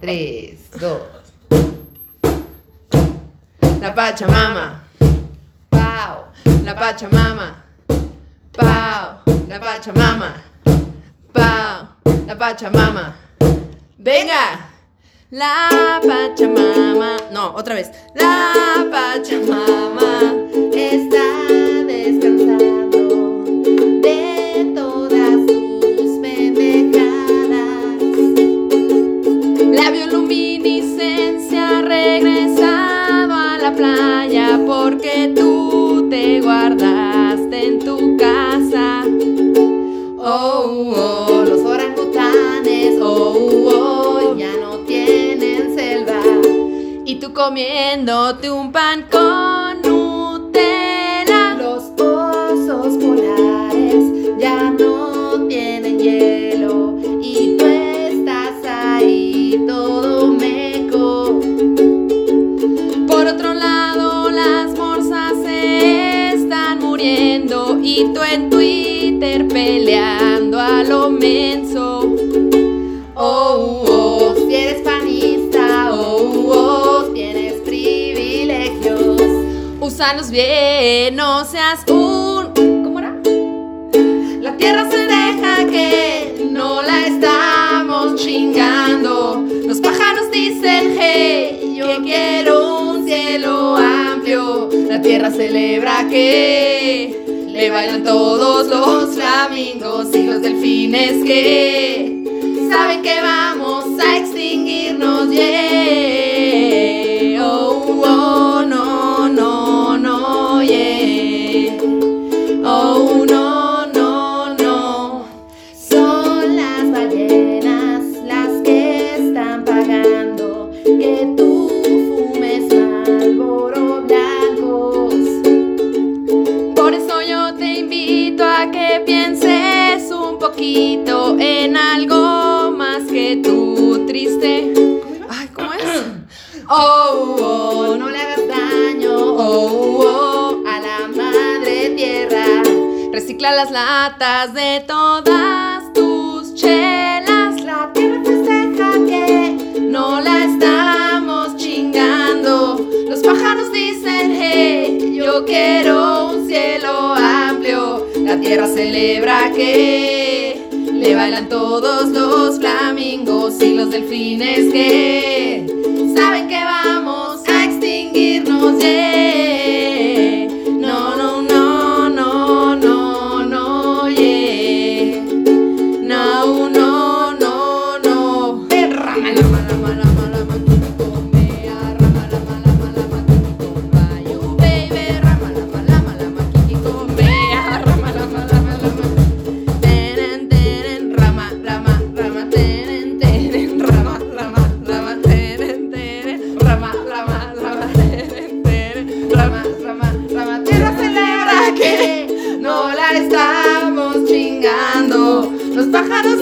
tres, dos. La Pachamama. Pau. La Pachamama. Pau. La Pachamama. Pau. La Pachamama. Venga. La Pachamama. No, otra vez. La Pachamama te guardaste en tu casa. Oh, oh, los orangutanes, oh, oh, ya no tienen selva. Y tú comiéndote un pan con Tú en Twitter peleando a lo menso. Oh, oh, si eres panista, oh, oh, tienes privilegios. Úsalos bien, no seas un. ¿Cómo era? La tierra se deja que no la estamos chingando. Los pájaros dicen, hey, yo quiero un cielo amplio. La tierra celebra que le bailan todos los flamingos y los delfines que saben que vamos a extinguirnos. Yeah. Poquito en algo más que tu triste. Ay, ¿cómo es? Oh, oh, no le hagas daño, oh, oh, a la madre tierra. Recicla las latas de todas tus chelas. La tierra festeja que no la estamos chingando. Los pájaros dicen, hey, yo quiero un cielo amplio. La tierra celebra que le bailan todos los flamingos y los delfines que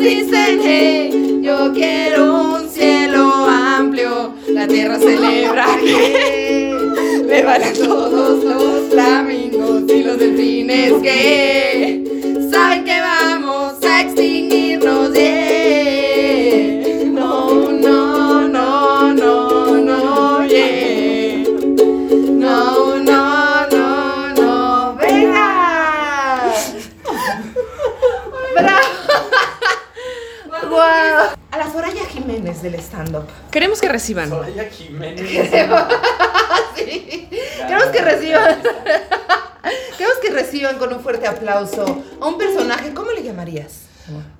dicen, hey, yo quiero un cielo amplio. La tierra celebra que le valen todos los flamingos y los delfines que reciban. Soraya Jiménez. sí. Queremos que reciban. Queremos que reciban con un fuerte aplauso a un personaje. ¿Cómo le llamarías?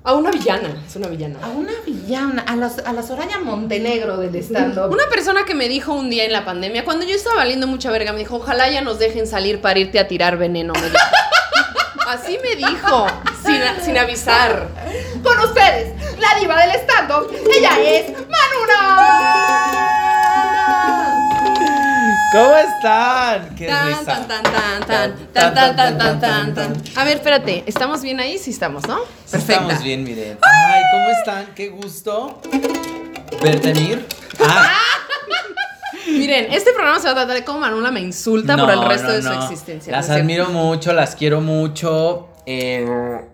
A una villana, es una villana. A una villana, a la, a la Soraya Montenegro del stand-up. Una persona que me dijo un día en la pandemia, cuando yo estaba valiendo mucha verga, me dijo, ojalá ya nos dejen salir para irte a tirar veneno. me dijo. Así me dijo, sin, sin avisar. Con ustedes, la diva del stand-up. Ella es. ¿Cómo están? Qué Tan, risa. tan, tan, tan, tan, tan, tan, tan, tan, tan. A ver, espérate, ¿estamos bien ahí? Sí estamos, ¿no? Sí, Estamos bien, miren. Ay, ¿cómo están? Qué gusto verte venir. Ah, Miren, este programa se va a tratar de cómo Manula me insulta por el no, resto no, de su no. existencia. Las ¿no admiro mucho, las quiero mucho. eh,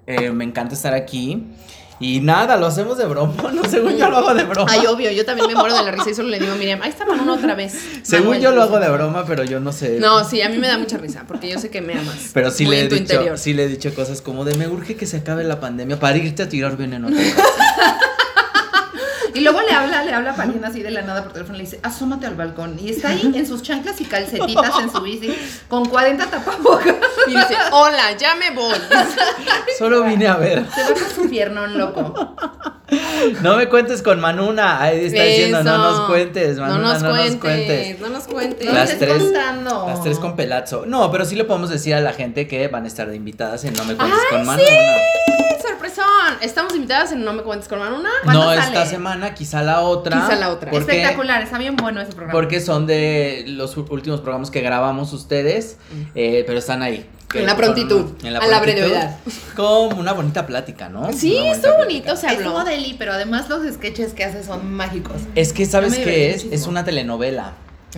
eh, me encanta estar aquí. Y nada, lo hacemos de broma, no, según yo lo hago de broma. Ay, obvio, yo también me muero de la risa y solo le digo a Miriam, ahí está Manuel otra vez. según Manuel. yo lo hago de broma, pero yo no sé. No, sí, a mí me da mucha risa, porque yo sé que me amas. Pero sí Muy le, he dicho, interior. sí le he dicho cosas como de me urge que se acabe la pandemia para irte a tirar veneno. Y luego le habla, le habla a Palina así de la nada por teléfono, le dice, asómate al balcón. Y está ahí en sus chanclas y calcetitas en su bici, con 40 tapabocas. Y dice, hola, ya me voy. Solo vine a ver. Se va con su piernón loco. No me cuentes con Manuna. Ahí está diciendo, no nos cuentes, No Manuna, nos no cuentes, nos cuentes. no nos cuentes. No Las tres- contando. Las tres con pelazo. No, pero sí le podemos decir a la gente que van a estar de invitadas en No me cuentes ¡Ay, con Manuna. sorpresón! Estamos invitadas en No me cuentes con Manuna. ¿Cuándo No sale? esta semana, quizá la otra. Quizá la otra. Porque, Espectacular, está bien bueno ese programa. Porque son de los últimos programas que grabamos ustedes, eh, pero están ahí. En la con- prontitud, en la a la brevedad. Con una bonita plática, ¿no? Sí, estuvo bonito, se habló. Estuvo deli, pero además los sketches que hace son mágicos. Es que, ¿sabes qué es? Es una telenovela.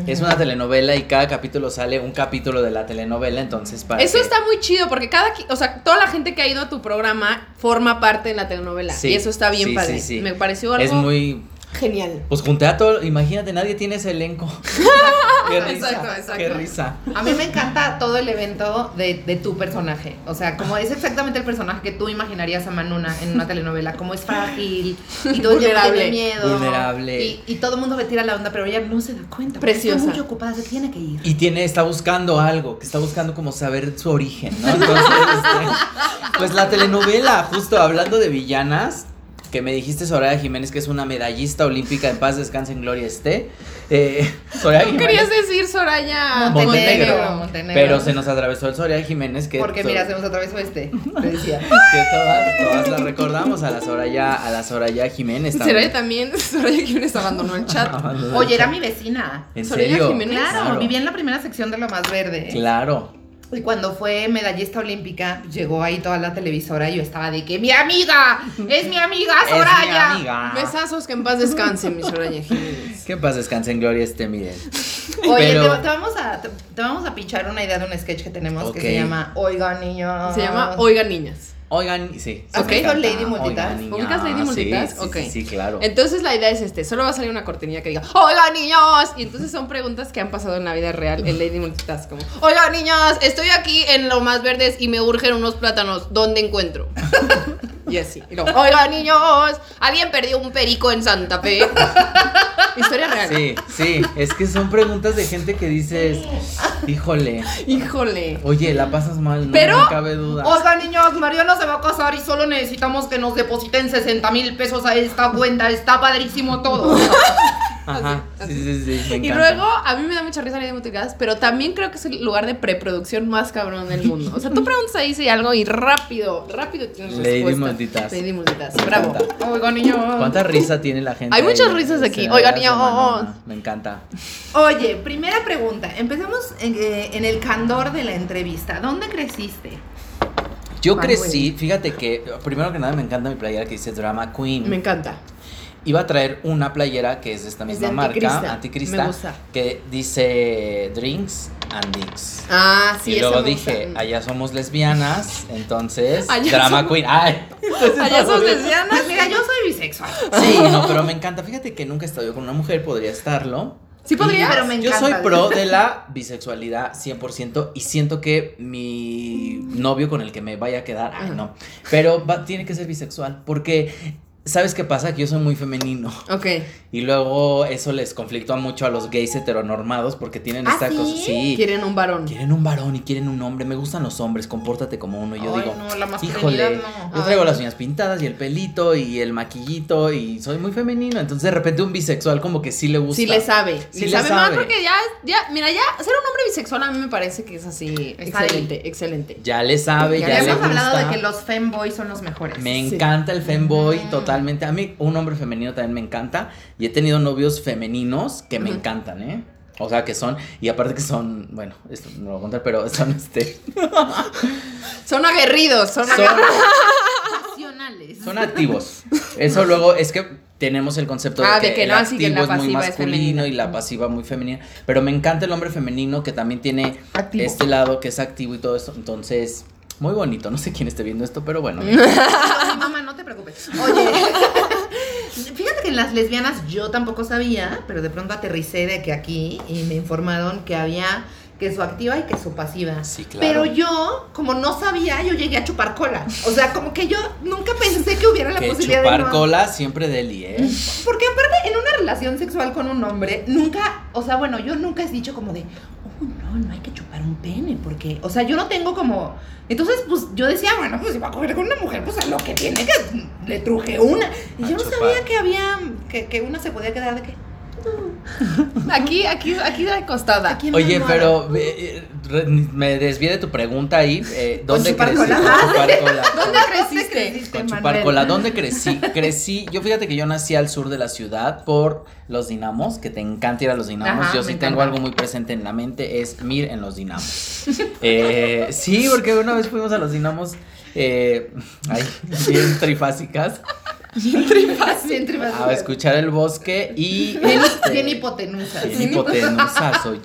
Es una telenovela y cada capítulo sale un capítulo de la telenovela, entonces para Eso que- está muy chido porque cada, o sea, toda la gente que ha ido a tu programa forma parte de la telenovela Sí, y eso está bien sí, padre. sí, sí. Me pareció algo Es muy... genial. Pues junté a todo, imagínate, nadie tiene ese elenco. qué risa, Exacto, exacto. qué risa. A mí me encanta todo el evento de, de tu personaje. O sea, como es exactamente el personaje que tú imaginarías a Manuna en una telenovela. Como es frágil y todo Vulnerable. tiene miedo. Vulnerable. Y, y todo el mundo le tira la onda, pero ella no se da cuenta. Preciosa. Está muy ocupada, se tiene que ir. Y tiene, está buscando algo, que está buscando como saber su origen, ¿no? Entonces, este, pues la telenovela, justo hablando de villanas, que me dijiste Soraya Jiménez, que es una medallista olímpica, en paz descanse en gloria esté. Eh, Soraya Jiménez. Querías decir Soraya Montenegro. Montenegro, Montenegro. Pero se nos atravesó el Soraya Jiménez, que, Porque mira, se nos atravesó este. Te decía. que todas, todas la recordamos a la Soraya, a la Soraya Jiménez. Soraya también, Soraya Jiménez abandonó el chat. Abandonó el Oye, era chat. mi vecina. ¿En Soraya serio? Jiménez. Claro, vivía en la primera sección de lo más verde. Claro. Y cuando fue medallista olímpica, llegó ahí toda la televisora y yo estaba de que mi amiga, es mi amiga Es mi Soraya. amiga. Besazos que en paz descanse, mi Soraya Jiménez. Que paz descanse en gloria este, miren. Oye, Pero- te, te vamos a, te, te vamos a pichar una idea de un sketch que tenemos que se llama Oiga niños. Se llama Oigan Niñas. Oigan, sí. ¿Has visto. Lady Multitask? Oigan. ¿Ubicas Lady Sí, Multitask? Sí, Ok. sí, sí, claro. Entonces la idea es este, solo va a salir una cortinilla que diga, oigan niños, y entonces son preguntas que han pasado en la vida real en Lady Multitask, como, oigan niños, estoy aquí en lo más verdes y me urgen unos plátanos, ¿dónde encuentro? Y así, y luego, oigan niños, alguien perdió un perico en Santa Fe. Historia real. Sí, sí, es que son preguntas de gente que dices, híjole, Híjole. oye, la pasas mal, no Pero- me cabe duda. Oiga niños, Mariana se va a casar y solo necesitamos que nos depositen 60 mil pesos a esta cuenta. Está padrísimo todo. Ajá, así, sí, sí, sí, me Y luego, a mí me da mucha risa Lady Multitask, pero también creo que es el lugar de preproducción más cabrón del mundo. O sea, tú preguntas ahí si algo y rápido, rápido tienes Lady respuesta. Multitask. Lady Multitask, Me bravo. Oiga niños. ¿Cuánta risa tiene la gente? Hay ahí? muchas risas aquí. Se Oigan, la niños. semana. Me encanta. Oye, primera pregunta. Empecemos en, eh, en el candor de la entrevista. ¿Dónde creciste? Yo Manuel. crecí, fíjate que, primero que nada, me encanta mi playera que dice Drama Queen. Me encanta. Iba a traer una playera que es de esta Es misma de marca, Anticrista. Anticrista, Me gusta. que dice Drinks and Dicks. Ah, sí, y luego dije, gusta. allá somos lesbianas, entonces Allá Drama somos- Queen. Ay. Allá sos lesbianas. Pues mira, yo soy bisexual. Sí, no, pero me encanta. Fíjate que nunca he estado yo con una mujer, podría estarlo. Sí podrías. pero me Yo encanta. soy pro de la bisexualidad 100% y siento que mi novio con el que me vaya a quedar, ay no, pero va- tiene que ser bisexual porque ¿sabes qué pasa? Que yo soy muy femenino Ok. y luego eso les conflictúa mucho a los gays heteronormados porque tienen ¿Ah, esta sí? cosa, sí, Quieren un varón. quieren un varón y quieren un hombre, me gustan los hombres, compórtate como uno, y yo Ay, digo, no, la masculinidad híjole, no. yo traigo Ay. las uñas pintadas y el pelito y el maquillito y soy muy femenino, entonces de repente un bisexual como que sí le gusta. Sí le sabe. Sí le le sabe, más porque ya, ya, mira, ya ser un hombre bisexual a mí me parece que es así. Está excelente, excelente. Ya le sabe, Ya, ya, le hemos gusta. hablado de que los femboys son los mejores. Me Sí. encanta el femboy Mm. Totalmente. A mí un hombre femenino también me encanta. Y he tenido novios femeninos que me encantan, ¿eh? O sea, que son, y aparte que son, bueno, esto no lo voy a contar, pero son este, Son aguerridos, son, son, aguerridos. Son activos. Eso luego es que tenemos el concepto de Ah, que, de que el no, así que activo la es muy es masculino y la pasiva muy femenina. Pero me encanta el hombre femenino que también tiene Activo. este lado que es activo y todo esto. Entonces, Muy bonito, no sé quién esté viendo esto, pero bueno. Mi mamá, no te preocupes. Oye, fíjate que en las lesbianas yo tampoco sabía, pero de pronto aterricé de que aquí y me informaron que había que su activa y que su pasiva. Sí, claro. Pero yo, como no sabía, yo llegué a chupar cola. O sea, como que yo nunca pensé que hubiera la que posibilidad chupar de no- cola siempre deli, ¿eh? Porque aparte, en una relación sexual con un hombre, nunca, o sea, bueno, yo nunca he dicho como de, oh, no, no hay que chupar un pene, porque, o sea, yo no tengo como. Entonces, pues yo decía, bueno, pues si va a coger con una mujer, pues a lo que tiene que le truje una. Y A yo no chupar. sabía que había, que, que una se podía quedar de que. Aquí, aquí, aquí de acostada. Aquí en la Oye, pero eh, re- me desvié de tu pregunta ahí. eh, ¿Dónde chupar cola. Con chupar cola. ¿Dónde creciste? Con chupar Manuel? cola. ¿Dónde crecí? Crecí, yo fíjate que yo nací al sur de la ciudad por los dinamos, que te encanta ir a los dinamos. Ajá, yo me sí tengo encanta. algo muy presente en la mente, es Mir en los dinamos. Eh, sí, porque una vez fuimos a los dinamos, eh, ay, bien trifásicas, Bien trifásico. a escuchar el bosque y... Bien, este, bien hipotenusa. Bien hipotenusas, oye.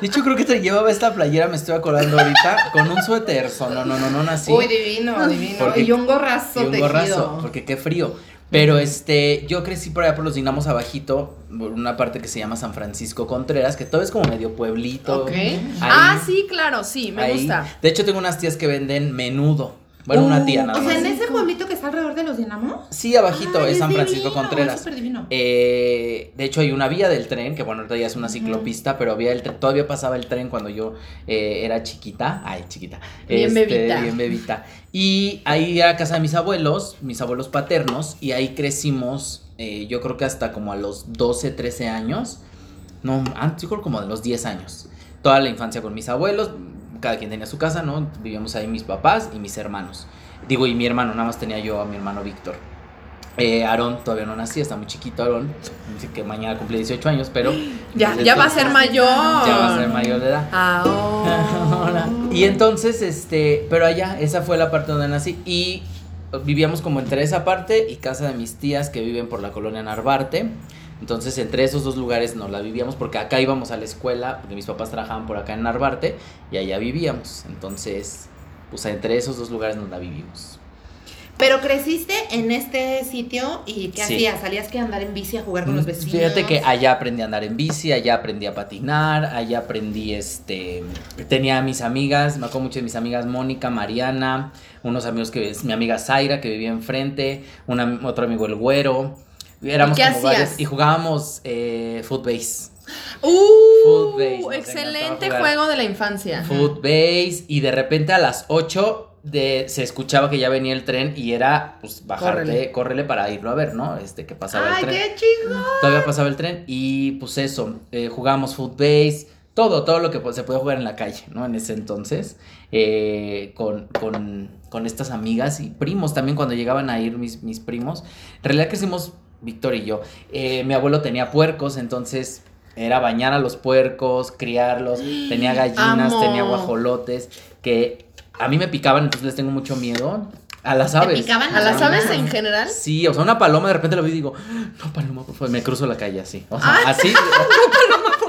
De hecho, creo que te llevaba esta playera, me estoy acordando ahorita, con un suéter. No, no, no, no nací. Uy, divino, divino. Porque- y un gorrazo y un tejido. gorrazo, porque qué frío. Pero este, yo crecí por allá por los dinamos abajito, por una parte que se llama San Francisco Contreras, que todo es como medio pueblito. Ok. Ahí- Ah, sí, claro, sí, me ahí. gusta. De hecho, tengo unas tías que venden menudo. Bueno, una tía nada Uh, O sea, más. en ese pueblito que está alrededor de los dinamos. Sí, abajito, Ay, es San divino, Francisco Contreras. es súper divino. Eh, de hecho, hay una vía del tren, que bueno, ahorita ya es una ciclopista, pero había el tren- todavía pasaba el tren cuando yo eh, era chiquita. Ay, chiquita. Bien bebita. Bien bebita. Y ahí era casa de mis abuelos, mis abuelos paternos, y ahí crecimos, eh, yo creo que hasta como a los 12, 13 años. No, antes, yo creo como de los 10 años. Toda la infancia con mis abuelos, cada quien tenía su casa, ¿no? Vivíamos ahí mis papás y mis hermanos. Digo, y mi hermano, nada más tenía yo a mi hermano Víctor. Eh, Aarón todavía no nacía, está muy chiquito Aarón, dice que mañana cumple 18 años, pero... Ya, ya va a ser mayor. Ya va a ser mayor de edad. Ahora. Y entonces, este, pero allá, esa fue la parte donde nací y vivíamos como entre esa parte y casa de mis tías que viven por la colonia Narvarte. Entonces, entre esos dos lugares no la vivíamos porque acá íbamos a la escuela, porque mis papás trabajaban por acá en Narvarte y allá vivíamos. Entonces, pues entre esos dos lugares nos la vivimos. Pero creciste en este sitio y ¿qué Sí. hacías? ¿Salías que andar en bici a jugar con los vecinos? Mm, Fíjate que allá aprendí a andar en bici, allá aprendí a patinar, allá aprendí este tenía a mis amigas, me acuerdo mucho de mis amigas Mónica, Mariana, unos amigos que es mi amiga Zaira que vivía enfrente, una, otro amigo el Güero. Éramos ¿Y qué como varios hacías? y jugábamos eh, footbase. Uh, Footbase, excelente juego de la infancia. Footbase y de repente a las 8 de, se escuchaba que ya venía el tren y era pues bajarte, Córrele. córrele, para irlo a ver, ¿no? Este que pasaba el ¡Ay, tren. qué chido! Todavía pasaba el tren y pues eso, eh, jugábamos footbase, todo, todo lo que pues, se podía jugar en la calle, ¿no? En ese entonces, eh, con, con, con estas amigas y primos también cuando llegaban a ir mis, mis primos. En realidad crecimos, Víctor y yo, eh, mi abuelo tenía puercos, entonces era bañar a los puercos, criarlos, tenía gallinas, Amo. tenía guajolotes, que a mí me picaban, entonces les tengo mucho miedo. A las ¿Te aves. picaban ¿A las aves en general? Sí, o sea, una paloma de repente lo vi y digo, no, paloma, por favor, me cruzo la calle así. O sea, así.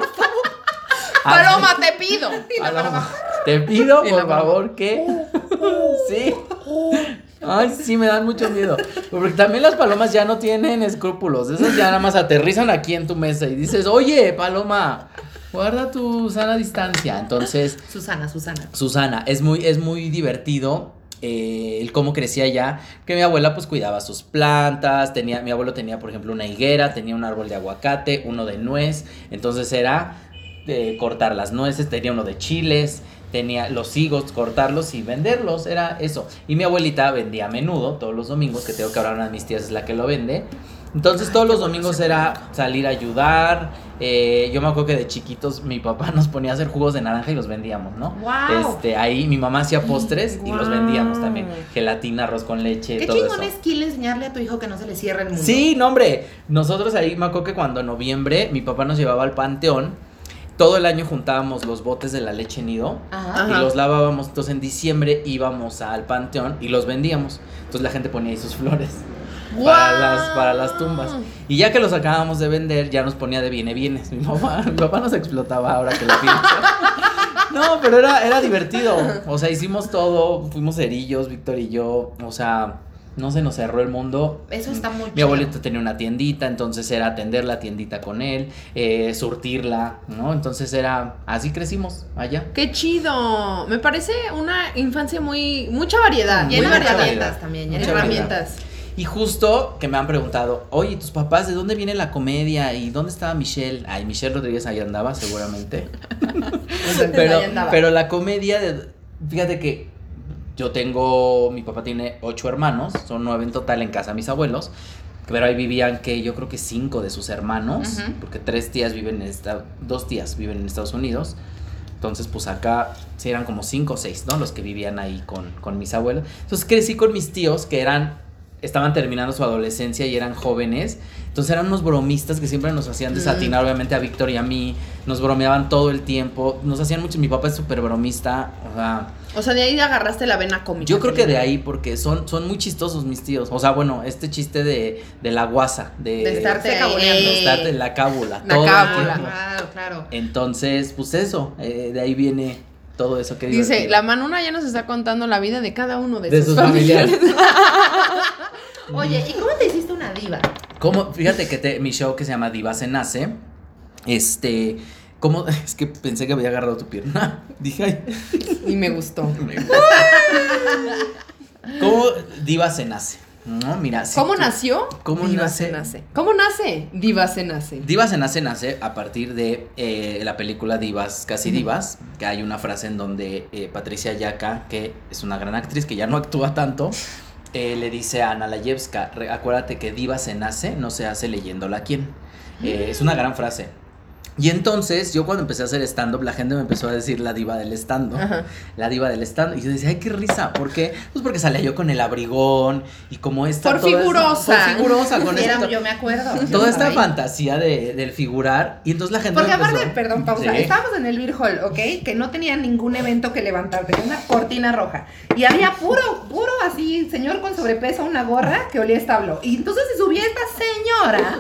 Paloma, te pido. Paloma, te pido, Y la por paloma. favor, que. Sí. Ay, sí, me dan mucho miedo. Porque también las palomas ya no tienen escrúpulos. Esas ya nada más aterrizan aquí en tu mesa y dices, oye, paloma, guarda tu sana distancia. Entonces, Susana, Susana. Susana, es muy, es muy divertido eh, el cómo crecía ya, que mi abuela pues cuidaba sus plantas, tenía, mi abuelo tenía por ejemplo una higuera, tenía un árbol de aguacate, uno de nuez, entonces era eh, cortar las nueces, tenía uno de chiles, tenía los higos, cortarlos y venderlos, era eso. Y mi abuelita vendía a menudo, todos los domingos, que tengo que hablar una de mis tías es la que lo vende. Entonces todos los domingos era salir a ayudar. eh, yo me acuerdo que de chiquitos mi papá nos ponía a hacer jugos de naranja y los vendíamos, ¿no? ¡Wow! Este, ahí mi mamá hacía postres y los vendíamos también. Gelatina, arroz con leche, Qué todo chingón eso. es enseñarle a tu hijo que no se le cierre el mundo. Sí, no, hombre. Nosotros ahí me acuerdo que cuando en noviembre mi papá nos llevaba al panteón, todo el año juntábamos los botes de la leche nido Ajá. Y los lavábamos. Entonces en diciembre íbamos al panteón y los vendíamos. Entonces la gente ponía ahí sus flores. Para las, para las tumbas. Y ya que los acabábamos de vender, ya nos ponía de viene bienes. Mi mamá, mi papá nos explotaba ahora que lo pienso. No, pero era, era divertido. O sea, hicimos todo, fuimos cerillos, Víctor y yo. O sea, no se nos cerró el mundo. Eso está muy Mi abuelito tenía una tiendita, entonces era atender la tiendita con él, eh, surtirla, ¿no? Entonces era, así crecimos allá. ¡Qué chido! Me parece una infancia muy. mucha variedad. Llena de herramientas variedad. también. Llena variedad. herramientas. Y justo que me han preguntado, oye, ¿tus papás de dónde viene la comedia? ¿Y dónde estaba Michelle? Ay, Michelle Rodríguez ahí andaba, seguramente. pero, Ahí andaba. pero la comedia, de, fíjate que yo tengo, mi papá tiene ocho hermanos, son nueve en total en casa mis abuelos, pero ahí vivían que yo creo que cinco de sus hermanos, porque tres tías viven en esta, dos tías viven en Estados Unidos. Entonces, pues acá sí eran como cinco o seis, ¿no? Los que vivían ahí con, con mis abuelos. Entonces crecí con mis tíos que eran, estaban terminando su adolescencia y eran jóvenes. Entonces eran unos bromistas que siempre nos hacían desatinar, obviamente a Víctor y a mí. Nos bromeaban todo el tiempo. Nos hacían mucho. Mi papá es súper bromista. O sea, O sea, de ahí agarraste la vena cómica. yo creo que de ahí, porque son, son muy chistosos mis tíos. O sea, bueno, este chiste de, de la guasa, de, De estarte de en la cábula. La todo cábula. Claro, claro. Entonces, pues eso, eh, de ahí viene todo eso que Dice, divertido. la Manuna ya nos está contando la vida de cada uno de, de sus familiares. Oye, ¿y cómo te hiciste una diva? Como, fíjate que te- mi show que se llama Diva se nace, este, ¿cómo? Es que pensé que había agarrado tu pierna. Dije, ay, Y me gustó. ¿cómo Diva se nace? No, mira, si ¿Cómo tú- nació? ¿Cómo Diva nace? se nace. ¿Cómo nace? Diva se nace. Diva se nace, nace a partir de eh, la película Divas, casi divas, que hay una frase en donde eh, Patricia Yaka, que es una gran actriz que ya no actúa tanto, eh, le dice a Ana Layevska, "Re- acuérdate que diva se nace, no se hace leyéndola quién. Eh, es una gran frase. Y entonces, yo cuando empecé a hacer stand-up, la gente me empezó a decir la diva del stand-up. La diva del stand-up. Y yo decía, ay, qué risa. ¿Por qué? Pues porque salía yo con el abrigón y como esta. Por figurosa. por figurosa, con Era- esta- yo me acuerdo. toda esta ahí. fantasía de, del figurar. Y entonces la gente. Porque empezó- aparte, perdón, pausa, Sí. estábamos en el Beer Hall, ¿ok? Que no tenía ningún evento que levantar, tenía una cortina roja. Y había puro, puro así, señor con sobrepeso, una gorra que olía establo. Y entonces se subía esta señora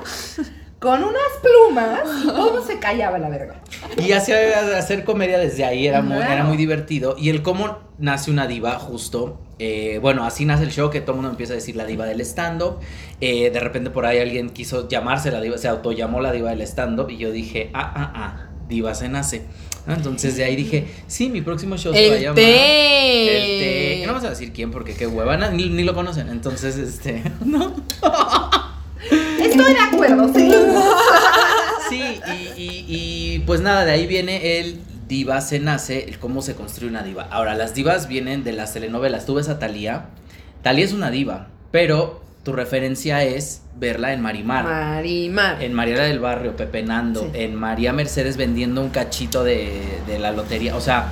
con unas plumas y cómo se callaba la verga. Y hacía hacer comedia desde ahí, era muy, era muy divertido. Y el cómo nace una diva, justo. eh, bueno, así nace el show, que todo el mundo empieza a decir la diva del stand-up. Eh, de repente por ahí alguien quiso llamarse la diva, se autollamó la diva del stand-up. Y yo dije, ah, ah, ah, diva se nace. ¿no? Entonces de ahí dije, sí, mi próximo show se va a llamar. té. El té. No vamos a decir quién, porque qué hueva, ni, ni lo conocen. Entonces, este, no. Estoy de acuerdo. Sí, pues nada, de ahí viene el diva se nace, el cómo se construye una diva. Ahora, las divas vienen de las telenovelas. Tú ves a Talía. Talía es una diva, pero tu referencia es verla en Marimar. Marimar. En Mariela del Barrio, Pepe Nando, Sí. en María Mercedes vendiendo un cachito de, de la lotería. O sea,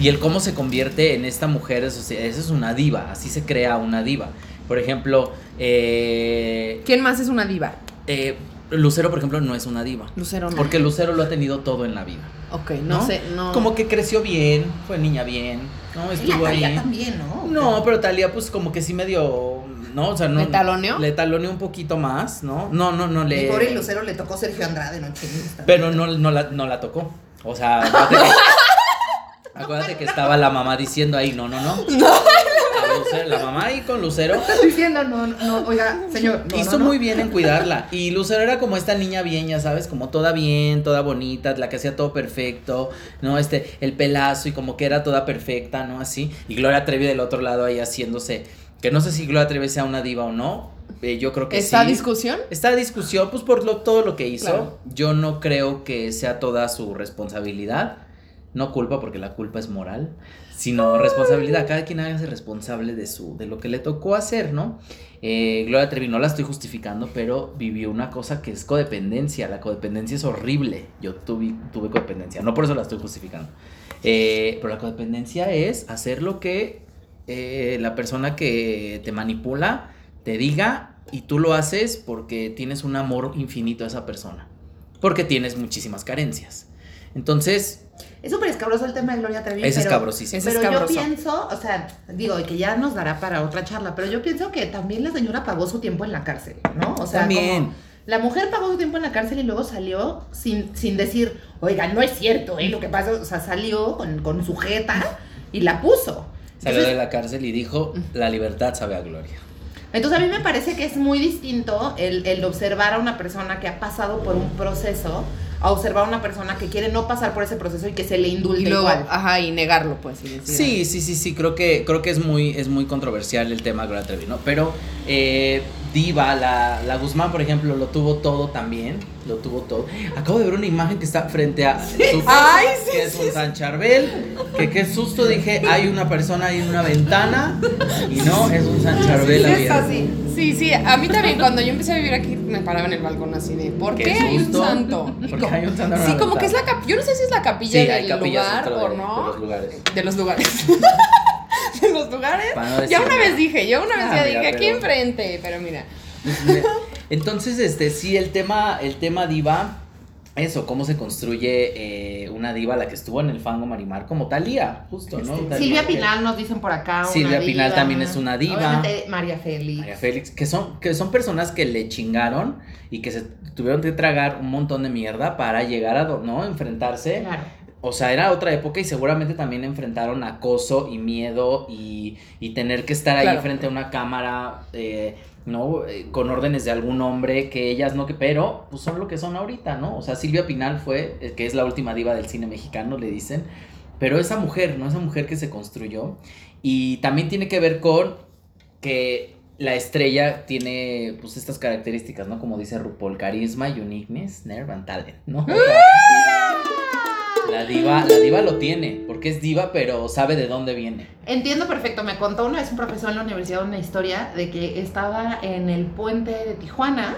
y el cómo se convierte en esta mujer, eso, eso es una diva, así se crea una diva. Por ejemplo, eh, ¿Quién más es una diva? eh, Lucero, por ejemplo, no es una diva. Lucero no. Porque Lucero lo ha tenido todo en la vida. Ok, no, ¿no? sé, no. Como que creció bien, fue niña bien, ¿no? Y Estuvo ahí. también, ¿no? No, pero Talía pues como que sí medio, ¿no? O sea, no. ¿Le taloneó? Le taloneó un poquito más, ¿no? No, no, no le. Mi pobre Lucero le tocó Sergio Andrade, no. Pero no, no, la, no la tocó. O sea, acuérdate que, acuérdate que estaba la mamá diciendo ahí, no, no, no. La, Lucero- la mamá ahí con Lucero. Diciendo, no, no, oiga, señor. no, Hizo no, no. muy bien en cuidarla. Y Lucero era como esta niña bien, ya sabes, como toda bien, toda bonita, la que hacía todo perfecto, ¿no? Este, el pelazo y como que era toda perfecta, ¿no? Así. Y Gloria Trevi del otro lado ahí haciéndose. Que no sé si Gloria Trevi sea una diva o no. eh, yo creo que ¿Esta sí. discusión? Esta discusión, pues por lo, todo lo que hizo, Claro. yo no creo que sea toda su responsabilidad. No culpa, porque la culpa es moral, sino responsabilidad. Cada quien hágase responsable de su, de lo que le tocó hacer, ¿no? Eh, Gloria Trevi, no la estoy justificando, pero vivió una cosa que es codependencia. La codependencia es horrible. Yo tuve, tuve codependencia, no por eso la estoy justificando. Eh, pero la codependencia es hacer lo que eh, la persona que te manipula te diga y tú lo haces porque tienes un amor infinito a esa persona. Porque tienes muchísimas carencias. Entonces, Es súper escabroso el tema de Gloria Trevi. es pero- escabrosísimo. Es Pero escabroso. yo pienso, o sea, digo, que ya nos dará para otra charla, pero yo pienso que también la señora pagó su tiempo en la cárcel, ¿no? O sea, También. como La mujer pagó su tiempo en la cárcel y luego salió sin, sin decir, oiga, no es cierto, ¿eh? Lo que pasa, o sea, salió con, con sujeta y la puso. Salió Entonces- de la cárcel y dijo, la libertad sabe a gloria. Entonces a mí me parece que es muy distinto el, el observar a una persona que ha pasado por un proceso a observar a una persona que quiere no pasar por ese proceso y que se le Y luego, igual. ajá, y negarlo, pues. y decir, Sí, sí, sí, sí, creo que, creo que es muy, es muy controversial el tema Gloria Trevi, ¿no? Pero eh, Diva, la, la Guzmán, por ejemplo, lo tuvo todo también, lo tuvo todo. Acabo de ver una imagen que está frente a su Ay, sí, que es un San Charbel, que qué susto, dije, hay una persona ahí en una ventana, y no, es un San Charbel Sí. Sí, sí, a mí también cuando yo empecé a vivir aquí me paraba en el balcón así de, ¿por qué, Qué hay un santo? Porque hay un santo Sí, como que es la capilla, yo no sé si es la capilla Sí, del lugar o de- no. de los lugares. De los lugares. de los lugares. No ya una vez dije, yo una vez Ah, ya mira, dije, aquí pero- enfrente, pero mira. Entonces, este, sí, el tema, el tema diva, eso, cómo se construye eh, una diva, la que estuvo en el fango Marimar, como Talía, justo, ¿no? Este, Silvia que- Pinal nos dicen por acá. una Silvia Pinal diva. también es una diva. Obviamente, María Félix. María Félix, que son, que son personas que le chingaron y que se tuvieron que tragar un montón de mierda para llegar a, ¿no? Enfrentarse. Claro. O sea, era otra época y seguramente también enfrentaron acoso y miedo y, y tener que estar ahí Claro. frente a una cámara, eh, ¿no? Eh, con órdenes de algún hombre que ellas no que, pero pues son lo que son ahorita, ¿no? O sea, Silvia Pinal fue, eh, que es la última diva del cine mexicano, le dicen, pero esa mujer, ¿no? Esa mujer que se construyó y también tiene que ver con que la estrella tiene pues estas características, ¿no? Como dice RuPaul, carisma, uniqueness, nerve and talent, ¿no? O sea, la diva, la diva lo tiene, porque es diva, pero sabe de dónde viene. Entiendo perfecto. Me contó una vez un profesor en la universidad una historia de que estaba en el puente de Tijuana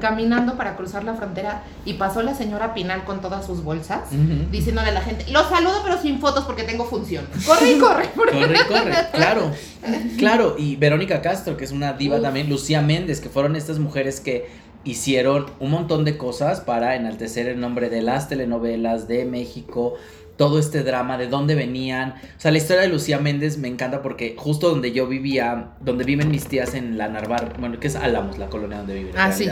caminando para cruzar la frontera y pasó la señora Pinal con todas sus bolsas. Diciéndole a la gente, los saludo pero sin fotos porque tengo función. Corre y corre. Corre, corre, claro, claro. Y Verónica Castro, que es una diva Uf. también, Lucía Méndez, que fueron estas mujeres que hicieron un montón de cosas para enaltecer el nombre de las telenovelas de México, todo este drama, de dónde venían. O sea, la historia de Lucía Méndez me encanta porque justo donde yo vivía, donde viven mis tías en la Narvar, bueno, que es Álamos, la colonia donde viven. en Ah, sí.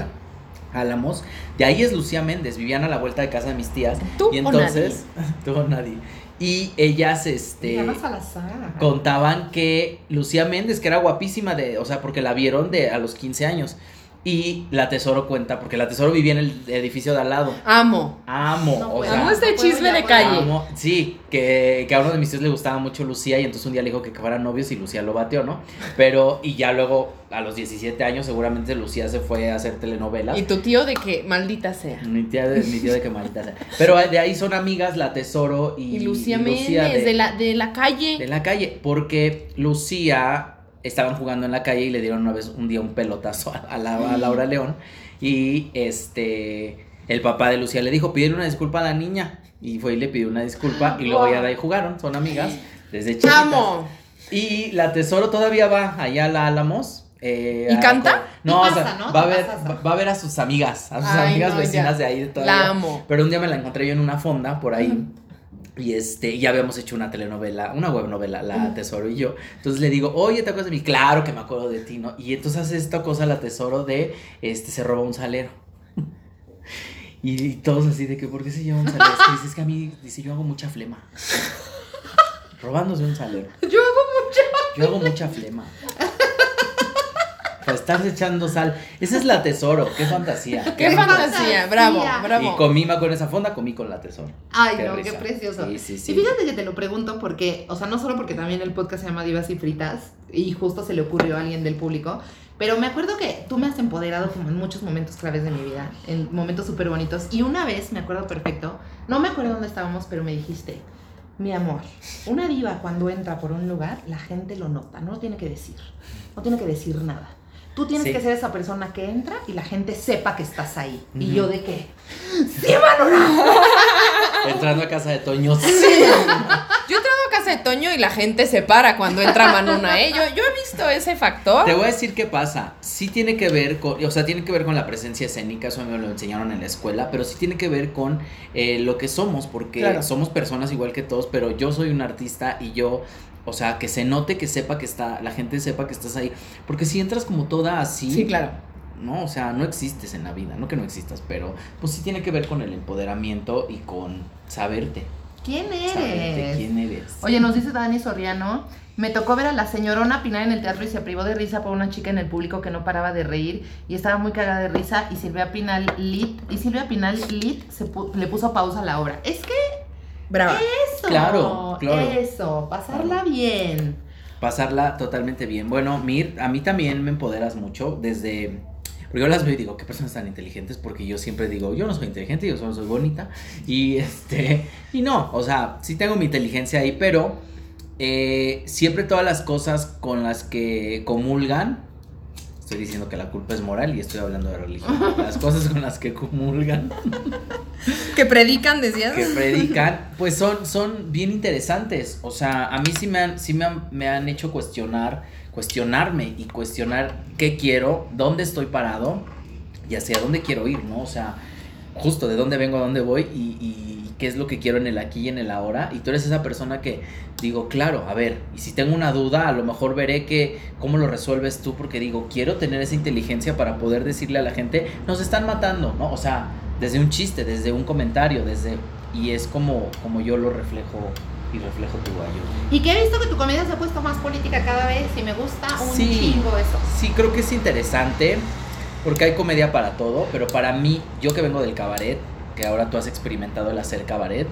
Álamos, de ahí es Lucía Méndez, vivían a la vuelta de casa de mis tías. ¿Tú y o entonces, tú o nadie. Y ellas, este Salazar. contaban que Lucía Méndez, que era guapísima de, o sea, porque la vieron de a los 15 años. Y la Tesoro cuenta, porque la Tesoro vivía en el edificio de al lado. Amo. Amo, No o sea, Amo este chisme de calle. amo- sí, que, que a uno de mis tíos le gustaba mucho Lucía y entonces un día le dijo que fueran novios y Lucía lo bateó, ¿no? Pero, y ya luego, a los 17 años, seguramente Lucía se fue a hacer telenovelas. Y tu tío de que maldita sea. Mi tía de, mi tío de que maldita sea. Pero de ahí son amigas la Tesoro y, Y Lucía y Méndez, de, la, de la calle. de la calle, porque Lucía estaban jugando en la calle y le dieron una vez un día un pelotazo a, a la- a Laura León y este el papá de Lucía le dijo, pídele una disculpa a la niña y fue y le pidió una disculpa y luego ya de ahí jugaron, son amigas desde chiquitas. Amo. Y la Tesoro todavía va allá a la Álamos. eh, ¿Y canta? No, Y o sea, pasa, ¿no? va, a ver, va, va a ver a sus amigas, a sus Ay, amigas no, vecinas ya. de ahí de todavía. La amo. Pero un día me la encontré yo en una fonda por ahí. Y este, ya habíamos hecho una telenovela, una web novela, La Tesoro y yo. Entonces le digo, oye, ¿te acuerdas de mí? Claro que me acuerdo de ti, ¿no? Y entonces hace esta cosa La Tesoro de, este, se roba un salero. Y, y todos así de que, ¿por qué se lleva un salero? Es que dice, es que a mí, dice, yo hago mucha flema. Robándose un salero. Yo hago mucho. Yo hago mucha flema. Para estarse echando sal. Esa es la tesoro, qué fantasía. Qué Qué fantasía, fantasía. bravo, bravo. Y comí ma- con esa fonda, comí con la tesoro. Ay, Qué no, risa. qué precioso. Sí, sí, sí. Y fíjate que te lo pregunto porque, o sea, no solo porque también el podcast se llama Divas y Fritas y justo se le ocurrió a alguien del público, pero me acuerdo que tú me has empoderado como en muchos momentos claves de mi vida, en momentos súper bonitos. Y una vez, me acuerdo perfecto, no me acuerdo dónde estábamos, pero me dijiste, mi amor, una diva cuando entra por un lugar, la gente lo nota, no lo tiene que decir, no tiene que decir nada. Tú tienes Sí. que ser esa persona que entra y la gente sepa que estás ahí. Y yo de qué? ¡Sí, valorado! Entrando a casa de Toño. Yo he entrado a casa de Toño y la gente se para cuando entra Manuna, ¿eh? Yo, yo he visto ese factor. Te voy a decir qué pasa. Sí tiene que ver con, o sea, tiene que ver con la presencia escénica, eso me lo enseñaron en la escuela, pero sí tiene que ver con eh, lo que somos, porque Claro. somos personas igual que todos, pero yo soy un artista y yo, o sea, que se note, que sepa que está, la gente sepa que estás ahí, porque si entras como toda así, Sí, claro. ¿no? O sea, no existes en la vida, no que no existas, pero pues sí tiene que ver con el empoderamiento y con saberte. ¿Quién Saberte eres? quién eres. Oye, nos dice Dani Soriano. Me tocó ver a la señorona Pinar en el teatro y se privó de risa por una chica en el público que no paraba de reír y estaba muy cagada de risa y Silvia Pinal Lit y Silvia Pinal Lit se pu- le puso pausa a la obra. Es que Brava. eso, Claro, claro. eso, pasarla bien. pasarla totalmente bien. Bueno, Mir, a mí también me empoderas mucho desde... Porque yo las veo y digo, qué personas tan inteligentes, porque yo siempre digo, yo no soy inteligente, yo solo soy bonita. Y este, y no, o sea, sí tengo mi inteligencia ahí, pero eh, siempre todas las cosas con las que comulgan, estoy diciendo que la culpa es moral y estoy hablando de religión, las cosas con las que comulgan, Que predican, decías. que predican, pues son, son bien interesantes. O sea, a mí sí me han, sí me han, me han hecho cuestionar, cuestionarme y cuestionar qué quiero, dónde estoy parado y hacia dónde quiero ir, ¿no? O sea, justo de dónde vengo, a dónde voy y, y qué es lo que quiero en el aquí y en el ahora. Y tú eres esa persona que digo, claro, a ver, y si tengo una duda, a lo mejor veré que cómo lo resuelves tú, porque digo, quiero tener esa inteligencia para poder decirle a la gente, nos están matando, ¿no? O sea, desde un chiste, desde un comentario, desde... Y es como, como yo lo reflejo y reflejo tu gallo. Y que he visto que tu comedia se ha puesto más política cada vez y me gusta un Sí. chingo eso. Sí, creo que es interesante porque hay comedia para todo, pero para mí, yo que vengo del cabaret, que ahora tú has experimentado el hacer cabaret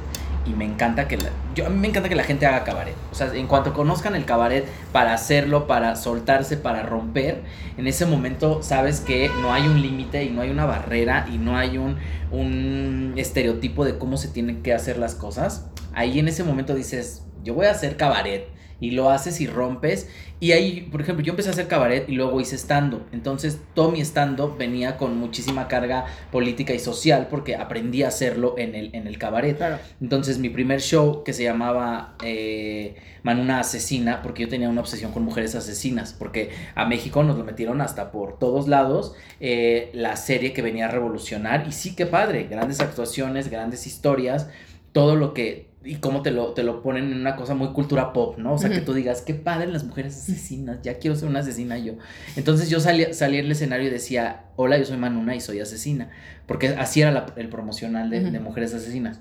y me encanta que la, yo a mí me encanta que la gente haga cabaret. O sea, en cuanto conozcan el cabaret para hacerlo, para soltarse, para romper, en ese momento sabes que no hay un límite y no hay una barrera y no hay un un estereotipo de cómo se tienen que hacer las cosas. Ahí en ese momento dices, yo voy a hacer cabaret y lo haces y rompes. Y ahí, por ejemplo, yo empecé a hacer cabaret y luego hice stand-up. Entonces, todo mi stand-up venía con muchísima carga política y social porque aprendí a hacerlo en el, en el cabaret. Claro. Entonces, mi primer show que se llamaba eh, Manuna Asesina, porque yo tenía una obsesión con mujeres asesinas, porque a México nos lo metieron hasta por todos lados, eh, la serie que venía a revolucionar. Y sí, qué padre, grandes actuaciones, grandes historias, todo lo que y cómo te lo, te lo ponen en una cosa muy cultura pop, ¿no? O sea, que tú digas, qué padre las mujeres asesinas, ya quiero ser una asesina yo. Entonces yo salí, salí al escenario y decía, hola, yo soy Manuna y soy asesina, porque así era la- el promocional de, mujeres asesinas.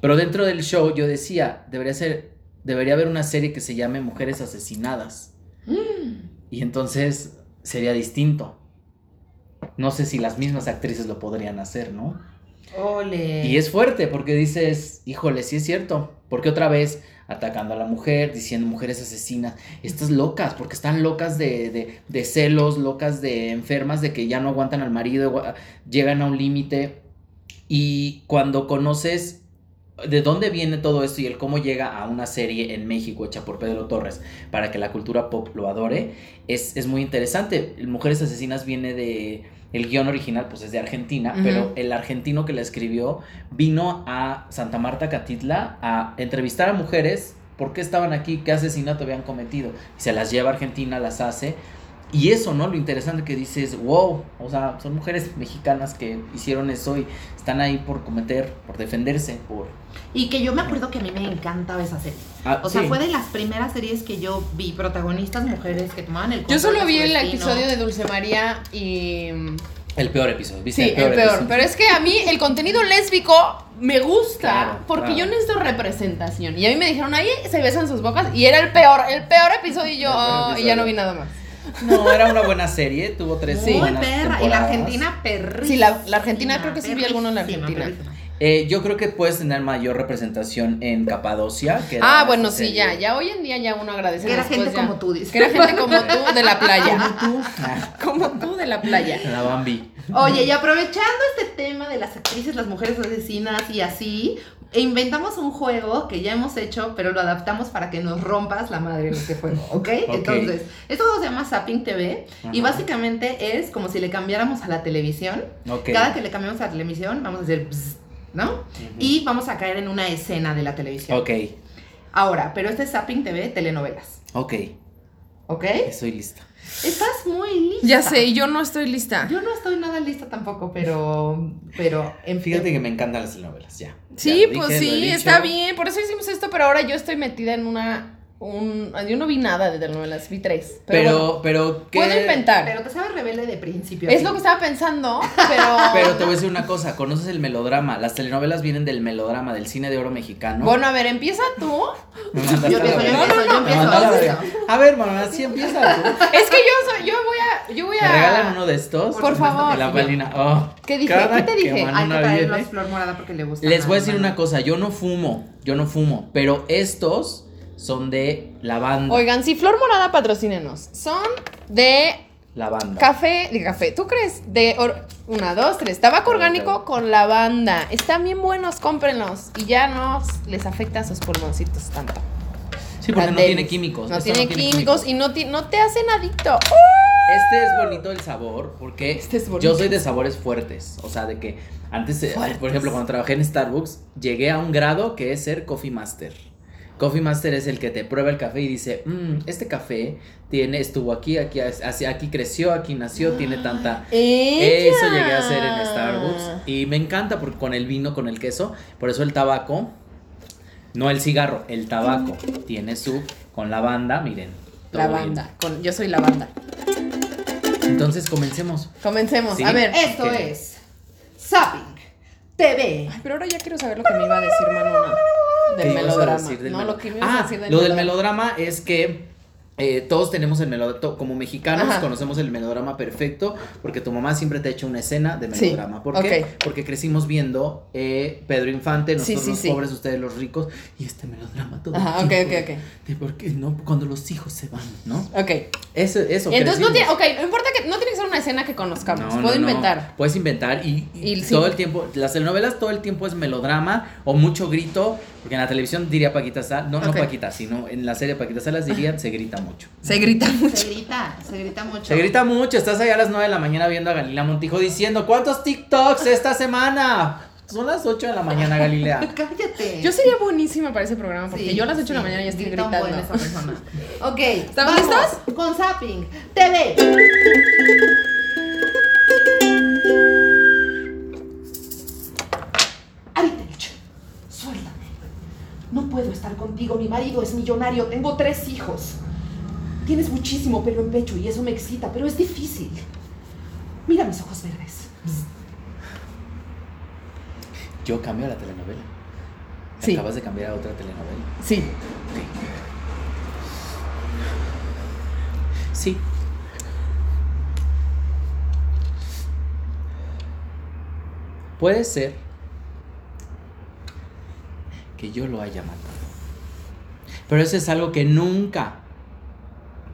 Pero dentro del show yo decía, debería ser, debería haber una serie que se llame Mujeres Asesinadas. Y entonces sería distinto. No sé si las mismas actrices lo podrían hacer, ¿no? Y es fuerte porque dices, híjole, sí es cierto. Porque otra vez atacando a la mujer, diciendo mujeres asesinas, estas locas, porque están locas de, de, de celos, locas de enfermas, de que ya no aguantan al marido, llegan a un límite. Y cuando conoces de dónde viene todo esto y el cómo llega a una serie en México hecha por Pedro Torres para que la cultura pop lo adore, es, es muy interesante. Mujeres Asesinas viene de... El guion original pues es de Argentina, pero el argentino que la escribió vino a Santa Marta Catitla a entrevistar a mujeres por qué estaban aquí, qué asesinato habían cometido. Y se las lleva a Argentina, las hace. Y eso, ¿no? Lo interesante que dices, wow, o sea, son mujeres mexicanas que hicieron eso y están ahí por cometer, por defenderse, por... Y que yo me acuerdo que a mí me encantaba esa serie. Ah, O sea, sí. fue de las primeras series que yo vi, protagonistas mujeres que tomaban el Yo solo vi el destino. episodio de Dulce María y. El peor episodio, ¿viste? Sí, el peor. episodio. Pero es que a mí el contenido lésbico me gusta Claro, porque claro. yo necesito representación. Y a mí me dijeron, ahí se besan sus bocas. Y era el peor, el peor episodio. Y yo, El "Ah", y ya no vi nada más. No, era una buena serie, tuvo tres Muy buenas perra. Y la. Argentina, perrísima. Sí, la- la Argentina creo que sí vi alguno en la Argentina. perrísima. Eh, yo creo que puedes tener mayor representación en Capadocia. Que Ah, bueno, sí, serie. ya. Ya hoy en día ya uno agradece. Que era gente ya. como tú, dices. Que era gente como tú de la playa. Ah, como tú de la playa. La Bambi. Oye, y aprovechando este tema de las actrices, las mujeres asesinas y así, e inventamos un juego que ya hemos hecho, pero lo adaptamos para que nos rompas la madre en este juego, ¿ok? Entonces, esto se llama Zapping TV y básicamente es como si le cambiáramos a la televisión. Ok. Cada que le cambiamos a la televisión, vamos a hacer bzz, ¿no? Y vamos a caer en una escena de la televisión. Ok, Ahora, pero este es Zapping TV, telenovelas, ok. ¿Ok? Estoy lista. Estás muy lista. Ya sé, yo no estoy lista. Yo no estoy nada lista tampoco, pero, pero en Fíjate que me encantan las telenovelas, ya. Sí, Ya pues dije, sí, está bien. Por eso hicimos esto, pero ahora yo estoy metida en una un. Yo no vi nada de telenovelas, vi tres. Pero, Pero, pero, ¿qué? puedo inventar. Pero te sabes rebelde de principio. es lo que estaba pensando, pero. Pero te voy a decir una cosa, ¿conoces el melodrama? Las telenovelas vienen del melodrama, del cine de oro mexicano. Bueno, a ver, empieza tú. Me Yo empiezo, yo empiezo, yo Me empiezo. mandaste a ver, mamá, así empieza tú. Es que yo soy, yo voy a, yo voy ¿Me a. regalan uno de estos? Por favor. La palina. Oh, ¿Qué dije? ¿Qué te que dije? Manuna Hay que traer viene- los flor morada porque le gusta. Les voy a decir una cosa, yo no fumo, yo no fumo, pero estos son de lavanda. Oigan, si Flor Morada patrocínenos. Son de Lavanda. café, de café. ¿Tú crees? De or- una, dos, tres. Tabaco orgánico con lavanda. Están bien buenos, cómprenlos. Y ya no les afecta a sus pulmoncitos tanto. sí, porque no tiene químicos. No esto tiene químicos y no, te hacen adicto. Este es bonito el sabor, porque Este es bonito. yo soy de sabores fuertes. O sea, de que antes, eh, Fuertes. por ejemplo, cuando trabajé en Starbucks, llegué a un grado que es ser Coffee Master. Coffee Master es el que te prueba el café y dice, "Mm, este café tiene, estuvo aquí, aquí, así- aquí creció, aquí nació, tiene tanta... ¡Ella! Eso llegué a hacer en Starbucks y me encanta porque con el vino, con el queso, por eso el tabaco, no el cigarro, el tabaco tiene su con lavanda, miren. todo La banda. Con, yo soy la banda. Entonces comencemos. Comencemos. Sí. A ver. Esto es Zapping TV. Ay, pero ahora ya quiero saber lo que me iba a decir Manona. ¿Qué Del ibas a melodrama. decir del no, melo- lo que me ibas a decir del lo del melodrama. es que eh, todos tenemos el melodrama, como mexicanos Ajá. conocemos el melodrama perfecto porque tu mamá siempre te ha hecho una escena de Sí, melodrama. ¿Por qué? Porque crecimos viendo eh, Pedro Infante, nosotros sí, los pobres, ustedes los ricos, y este melodrama todo. Ajá, ok, tiempo ok, ok. De por qué no, cuando los hijos se van, ¿no? Ok. Eso, eso. Entonces no tiene, no importa que no tiene que ser una escena que conozcamos. No, Puedo no, no. inventar. Puedes inventar y, y todo el tiempo, las telenovelas todo el tiempo es melodrama o mucho grito, porque en la televisión diría Paquita Salas, no, no Paquita, sino en la serie Paquita Salas dirían se grita mucho. Se grita Se mucho. grita, se grita mucho. Se grita mucho, estás allá a las 9 de la mañana viendo a Galilea Montijo diciendo, ¿cuántos TikToks esta semana? Son las 8 de la mañana, Galilea. Cállate. Yo sería buenísima para ese programa porque Sí, yo a las 8 de la mañana ya estoy gritando. buen esa persona. Ok. ¿Estamos vamos listos? Con Zapping TV. No puedo estar contigo. Mi marido es millonario. Tengo tres hijos. Tienes muchísimo pelo en pecho y eso me excita, pero es difícil. Mira mis ojos verdes. Yo cambio a la telenovela. Sí. Acabas de cambiar a otra telenovela. Sí. Sí. Puede ser que yo lo haya matado. Pero eso es algo que nunca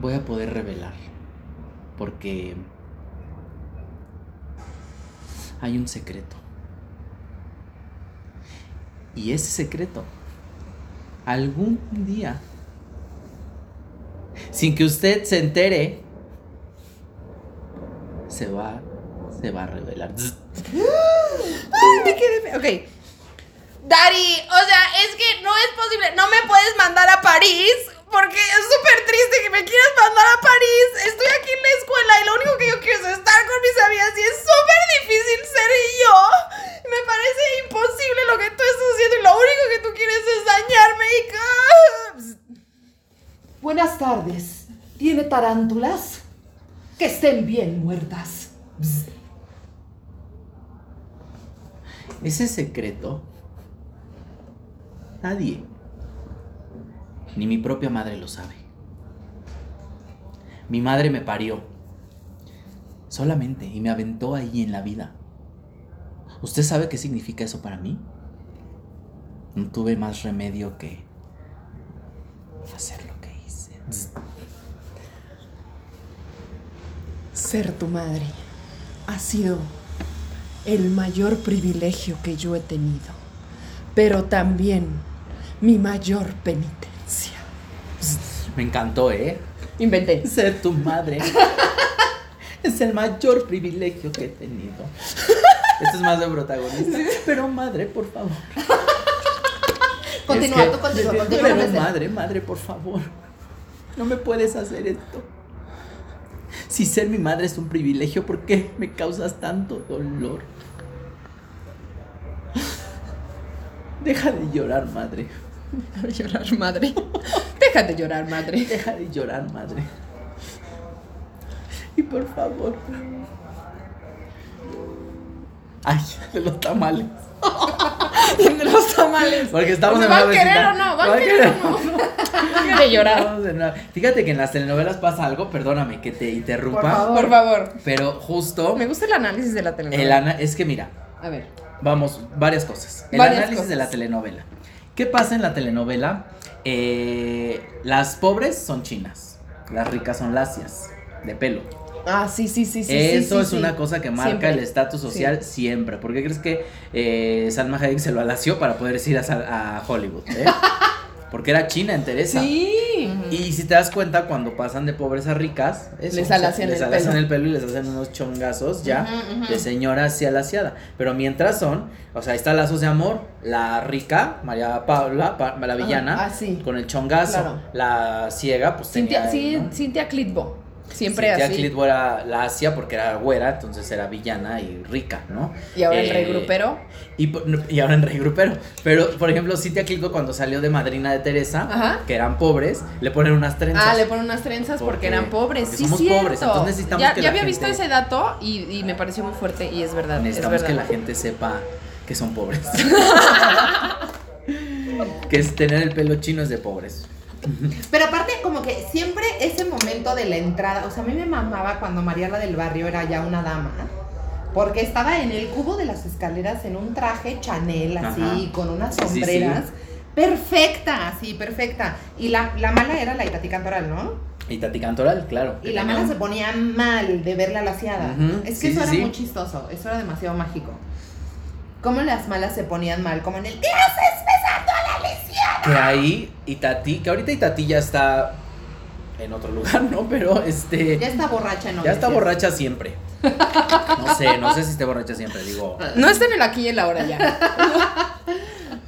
voy a poder revelar. Porque hay un secreto. Y ese secreto, algún día, sin que usted se entere, se va, se va a revelar. Ay, me. Ok. Daddy, o sea, es que no es posible. No me puedes mandar a París porque es súper triste que me quieras mandar a París. Estoy aquí en la escuela y lo único que yo quiero es estar con mis amigas y es súper difícil ser yo. Me parece imposible lo que tú estás haciendo y lo único que tú quieres es dañarme y... Buenas tardes. ¿Tiene tarántulas? Que estén bien muertas. Ese secreto, nadie, ni mi propia madre lo sabe. Mi madre me parió, solamente, y me aventó ahí en la vida. ¿Usted sabe qué significa eso para mí? No tuve más remedio que hacer lo que hice. Ser tu madre ha sido el mayor privilegio que yo he tenido, pero también mi mayor penitencia. Me encantó, ¿eh? Inventé. Ser tu madre es el mayor privilegio que he tenido. Esto es más de protagonista. Pero madre, por favor. Continúa, Es que- tú continúa. Pero madre, madre, por favor. No me puedes hacer esto. Si ser mi madre es un privilegio, ¿por qué me causas tanto dolor? Deja de llorar, madre. Deja de llorar, madre. Deja de llorar, madre. Deja de llorar, madre. Y por favor. Ay, de los tamales. De los tamales. Porque estamos ¿Me en va a querer o no? ¿Va ¿Va a querer o no? De llorar. Fíjate que en las telenovelas pasa algo, perdóname que te interrumpa. Por favor. Por favor. Pero justo Me gusta el análisis de la telenovela. el ana- es que mira, A ver. vamos, varias cosas. El Varias análisis de la cosas. telenovela. ¿Qué pasa en la telenovela? Eh, las pobres son chinas, las ricas son lacias, de pelo. Ah, sí, sí, sí, sí. Eso sí, es sí. una cosa que marca Siempre. el estatus social siempre. ¿Por qué crees que eh, Salma Hayek se lo alació para poder ir a Hollywood? eh? Porque era china en Teresa. Sí. Y si te das cuenta, cuando pasan de pobres a ricas, eso, Les o sea, alacian les el pelo. el pelo y les hacen unos chongazos ya de señora hacia alaciada. Pero mientras son, o sea, ahí está Lazos de Amor, la rica, María Paula, Pa- la villana, Ah, sí. con el chongazo. Claro. La ciega, pues Cintia, tenía. Cintia Clitbo. Siempre Cintia así. Clitbo era la Asia porque era güera, entonces era villana y rica, ¿no? Y ahora el Eh, rey grupero. Y, y ahora en Rey Grupero. Pero, por ejemplo, Cintia Clitbo cuando salió de madrina de Teresa, Ajá. que eran pobres, le ponen unas trenzas. Ah, le ponen unas trenzas porque, Porque- eran pobres. porque sí, somos cierto. pobres, entonces necesitamos ya, que ya la había visto ese dato y, y me pareció muy fuerte y es verdad. Es Necesitamos verdad. que la gente sepa que son pobres. que es tener el pelo chino es de pobres. Pero aparte, como que siempre ese momento de la entrada, o sea, a mí me mamaba cuando Mariana del Barrio era ya una dama, porque estaba en el cubo de las escaleras en un traje Chanel, así, Ajá. con unas Sí, sí, sí. sombreras. Perfecta, así, perfecta. Y la, la mala era la Itati Cantoral, ¿no? Y Tati Cantoral, claro. Y la mala se ponía mal de verla laciada. Es que sí, eso sí, era sí. muy chistoso, eso era demasiado mágico. Cómo las malas se ponían mal, como en el ¿qué haces besando a Que ahí Itati, que ahorita Itati ya está en otro lugar, ¿no? Pero este. Ya está borracha, ¿no? Ya está borracha siempre. No sé, no sé si esté borracha siempre, digo. No está en el aquí y el ahora ya.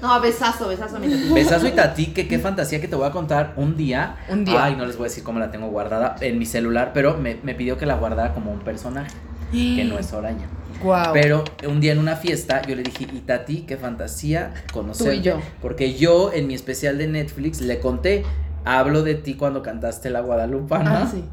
No, besazo, besazo, mi Tati. Besazo y Tati, que qué fantasía que te voy a contar un día. Un día. Ay, no les voy a decir cómo la tengo guardada en mi celular, pero me, me pidió que la guardara como un personaje, que no es Oraña. Wow. Pero un día en una fiesta yo le dije, y Tati, qué fantasía conocerte. Tú y yo. Porque yo en mi especial de Netflix le conté, hablo de ti cuando cantaste la Guadalupana. Ah, sí.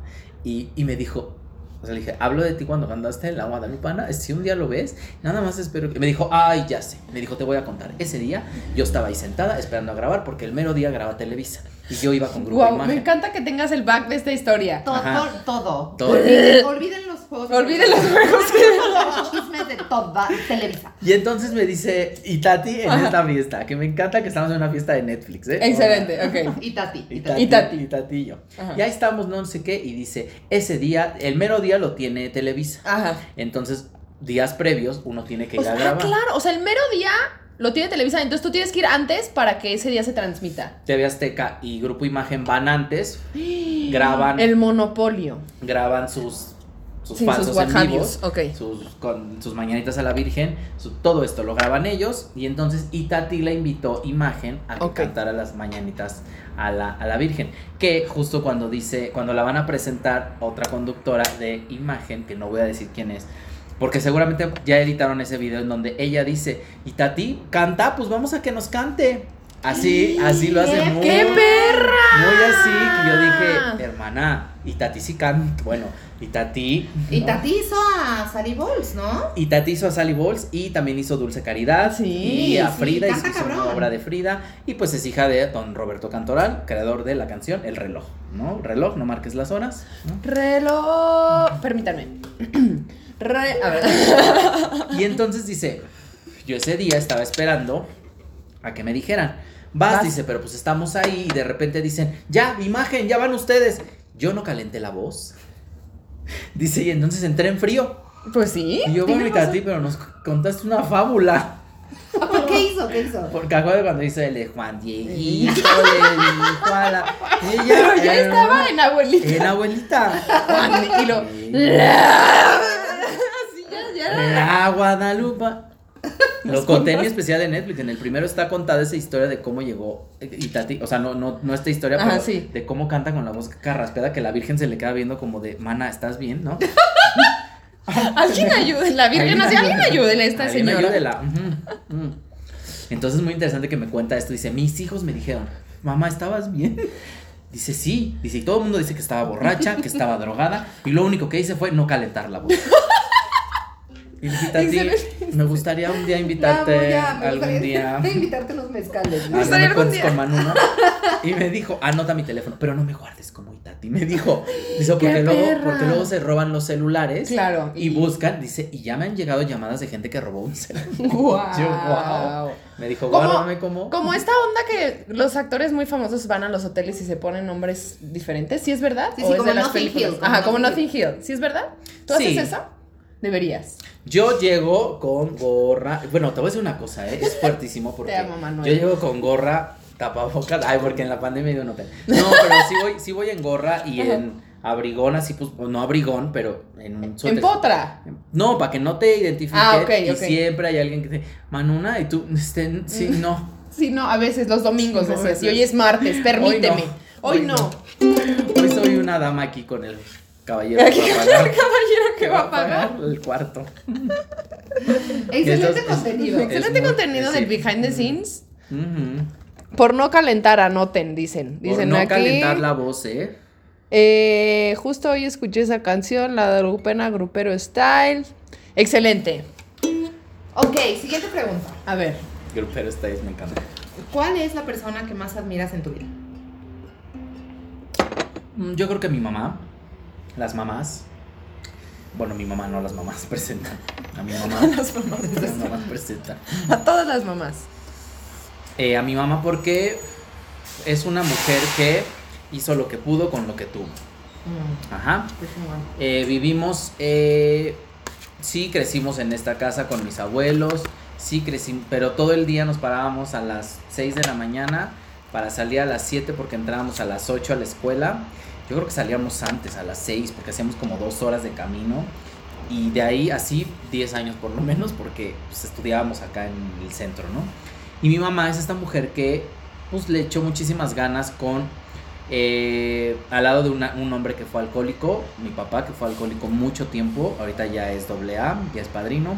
y, y me dijo, o sea, le dije, hablo de ti cuando cantaste la Guadalupana. Si un día lo ves, nada más espero que. Me dijo, ay, ya sé. Me dijo, te voy a contar. Ese día yo estaba ahí sentada esperando a grabar porque el mero día graba Televisa. Y yo iba con grupo Wow, Imagen. me encanta que tengas el back de esta historia. Todo, Ajá. todo. Todo. Olviden, los juegos. Olviden los juegos Los chismes de toda Televisa. Y entonces me dice, y Tati en esta fiesta, que me encanta que estamos en una fiesta de Netflix, ¿eh? Excelente, ok. Y Tati. Y Tati. Y Tati. y Tati y yo. Ajá. Y ahí estamos, no sé qué, y dice, ese día, el mero día lo tiene Televisa. Ajá. Entonces, días previos, uno tiene que O ir a sea, ah, grabar. claro, o sea, el mero día lo tiene Televisa, entonces tú tienes que ir antes para que ese día se transmita. TV Azteca y Grupo Imagen van antes, graban, El monopolio. graban sus, sus Sí, falsos sus en vivos, sus, con sus mañanitas a la Virgen, su- todo esto lo graban ellos y entonces Itati la invitó Imagen a que Ok. cantara las mañanitas a la, a la Virgen, que justo cuando dice, cuando la van a presentar otra conductora de Imagen, que no voy a decir quién es, porque seguramente ya editaron ese video en donde ella dice, Itati, canta, pues vamos a que nos cante. Así, así lo hace ¡Qué muy, ¡Qué perra! muy así, que yo dije, hermana, y Tati sí canta, bueno, y Tati. Y. Tati hizo a Sally Balls, ¿no? Y Tati hizo a Sally Balls y también hizo Dulce Caridad. Sí, y a sí, Frida canta hizo una obra de Frida. Y pues es hija de don Roberto Cantoral, creador de la canción El reloj, ¿no? Reloj, no marques las horas. ¿no? Reloj. Permítanme. Re- a ver. Y entonces dice, yo ese día estaba esperando a que me dijeran, vas, Vas. dice, pero pues estamos ahí y de repente dicen, ya, imagen, ya van ustedes. Yo no calenté la voz. Dice, y entonces entré en frío. Pues sí. Y yo, bueno, razón. Tati, pero nos contaste una fábula. ¿Qué hizo? ¿Qué hizo? Porque acuerdo cuando dice el de Juan Dieguito, le dijo a la. Ella Pero ya era estaba en abuelita. En abuelita. Y lo. Sí. Así ya, ya. La Guadalupe. Lo conté en mi especial de Netflix. En el primero está contada esa historia de cómo llegó Itati. O sea, no, no, no esta historia, Ajá, pero sí. de cómo canta con la voz carraspeada que la Virgen se le queda viendo como de, mana, ¿estás bien? ¿No? Alguien ayude. La Virgen así, alguien ayúdele a esta Alguien señora. ayúdela. Entonces muy interesante que me cuenta esto. Dice, mis hijos me dijeron, mamá, ¿estabas bien? Dice, sí. Dice, y todo el mundo dice que estaba borracha, que estaba drogada. Y lo único que hice fue no calentar la voz. Y le dije, Tati, Excelente. me gustaría un día invitarte me algún gustaría día. invitarte unos mezcales. No gustaría me algún cuentes día. con Manu, ¿no? Y me dijo, anota mi teléfono, pero no me guardes como Itati. Me dijo, dice, porque ¡Qué luego, porque luego se roban los celulares. Claro. Y buscan, dice, y ya me han llegado llamadas de gente que robó un celular. Yo, guau. Me dijo, guárdame como. Como esta onda que los actores muy famosos van a los hoteles y se ponen nombres diferentes, ¿sí es verdad? Sí, ¿O sí, es como de las Notting películas? Hill, como Ajá, como Nothing Hill. ¿Sí es verdad? ¿Tú Sí. haces eso? Deberías. Yo llego con gorra. Bueno, te voy a decir una cosa, ¿eh? es fuertísimo porque Te amo, Manuel. yo llego con gorra, tapabocas. Ay, porque en la pandemia dio un hotel. No, pero sí voy, sí voy en gorra y en abrigón, así pues, no abrigón, pero en un suéter. En potra. No, para que no te identifique. Ah, ok, y siempre hay alguien que dice, Manuna, y tú, este, sí, no. Sí, no, a veces los domingos No, decías, y hoy es martes, permíteme. Hoy no. Hoy soy una dama aquí con el caballero. Que va a con el pagar- caballero que va a pagar. el cuarto. Excelente contenido. Excelente muy- contenido del behind the scenes. Por no calentar, anoten, dicen. Por no aquí. calentar la voz, ¿eh? eh, justo hoy escuché esa canción, la de Grupena Grupero Style. Excelente. Ok, siguiente pregunta. A ver. Grupero Styles me encanta. ¿Cuál es la persona que más admiras en tu vida? Mm, Yo creo que mi mamá, las mamás, bueno, mi mamá no, las mamás presentan. A mi mamá, Las mamás. las mamás presentan. A todas las mamás. Eh, a mi mamá porque es una mujer que hizo lo que pudo con lo que tuvo. Ajá. Qué chingón. Eh, vivimos, eh, sí crecimos en esta casa con mis abuelos, sí crecimos, pero todo el día nos parábamos a las 6 de la mañana para salir a las 7 porque entrábamos a las 8 a la escuela. Yo creo que salíamos antes, a las 6, porque hacíamos como dos horas de camino. Y de ahí así 10 años por lo menos, porque pues, estudiábamos acá en el centro, ¿no? Y mi mamá es esta mujer que pues le echó muchísimas ganas con eh, al lado de una- un hombre que fue alcohólico, mi papá que fue alcohólico mucho tiempo, ahorita ya es doble A, ya es padrino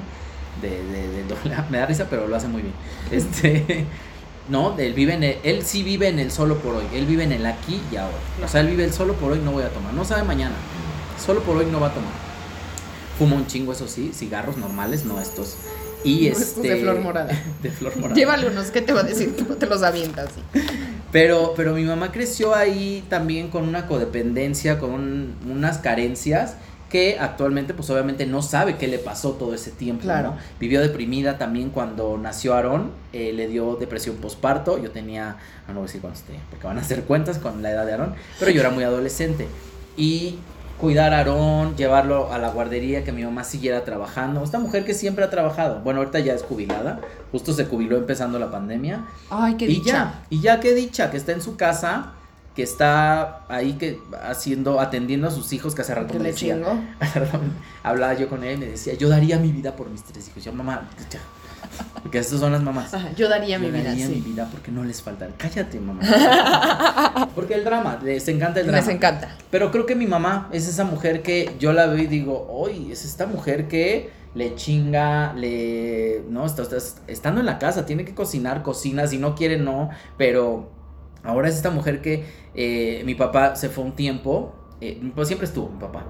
de, doble A, me da risa pero lo hace muy bien. Este, no, él vive en el, él sí vive en el solo por hoy, él vive en el aquí y ahora. O sea, él vive el solo por hoy, no voy a tomar, no sabe mañana, solo por hoy no va a tomar. Fuma un chingo, eso sí, cigarros normales, no estos. Y este. de flor morada. De flor morada. Llévale unos, ¿qué te va a decir? Tú te los avientas. Pero, pero mi mamá creció ahí también con una codependencia, con un- unas carencias que actualmente pues obviamente no sabe qué le pasó todo ese tiempo. Claro. ¿no? Vivió deprimida también cuando nació Aarón, eh, le dio depresión posparto, yo tenía, ah, no voy a decir cuántos tenía, porque van a hacer cuentas con la edad de Aarón, pero yo era muy adolescente. Y cuidar a Aarón, llevarlo a la guardería, que mi mamá siguiera trabajando. Esta mujer que siempre ha trabajado, bueno, ahorita ya es jubilada, justo se jubiló empezando la pandemia. Ay, qué Y dicha. ya, y ya qué dicha, que está en su casa, que está ahí que haciendo, atendiendo a sus hijos, que hace rato Que me decía, rato hablaba yo con él y me decía, yo daría mi vida por mis tres hijos. Yo, mamá. Porque estas son las mamás. Ajá, yo daría mi Yo vida, daría mi vida porque no les falta. Cállate, mamá. porque el drama, les encanta el drama. Les encanta. Pero creo que mi mamá es esa mujer que yo la veo y digo, hoy es esta mujer que le chinga, le. No, está, está- estando en la casa, tiene que cocinar, cocina, si no quiere, no. Pero ahora es esta mujer que eh, mi papá se fue un tiempo, eh, papá siempre estuvo, mi papá.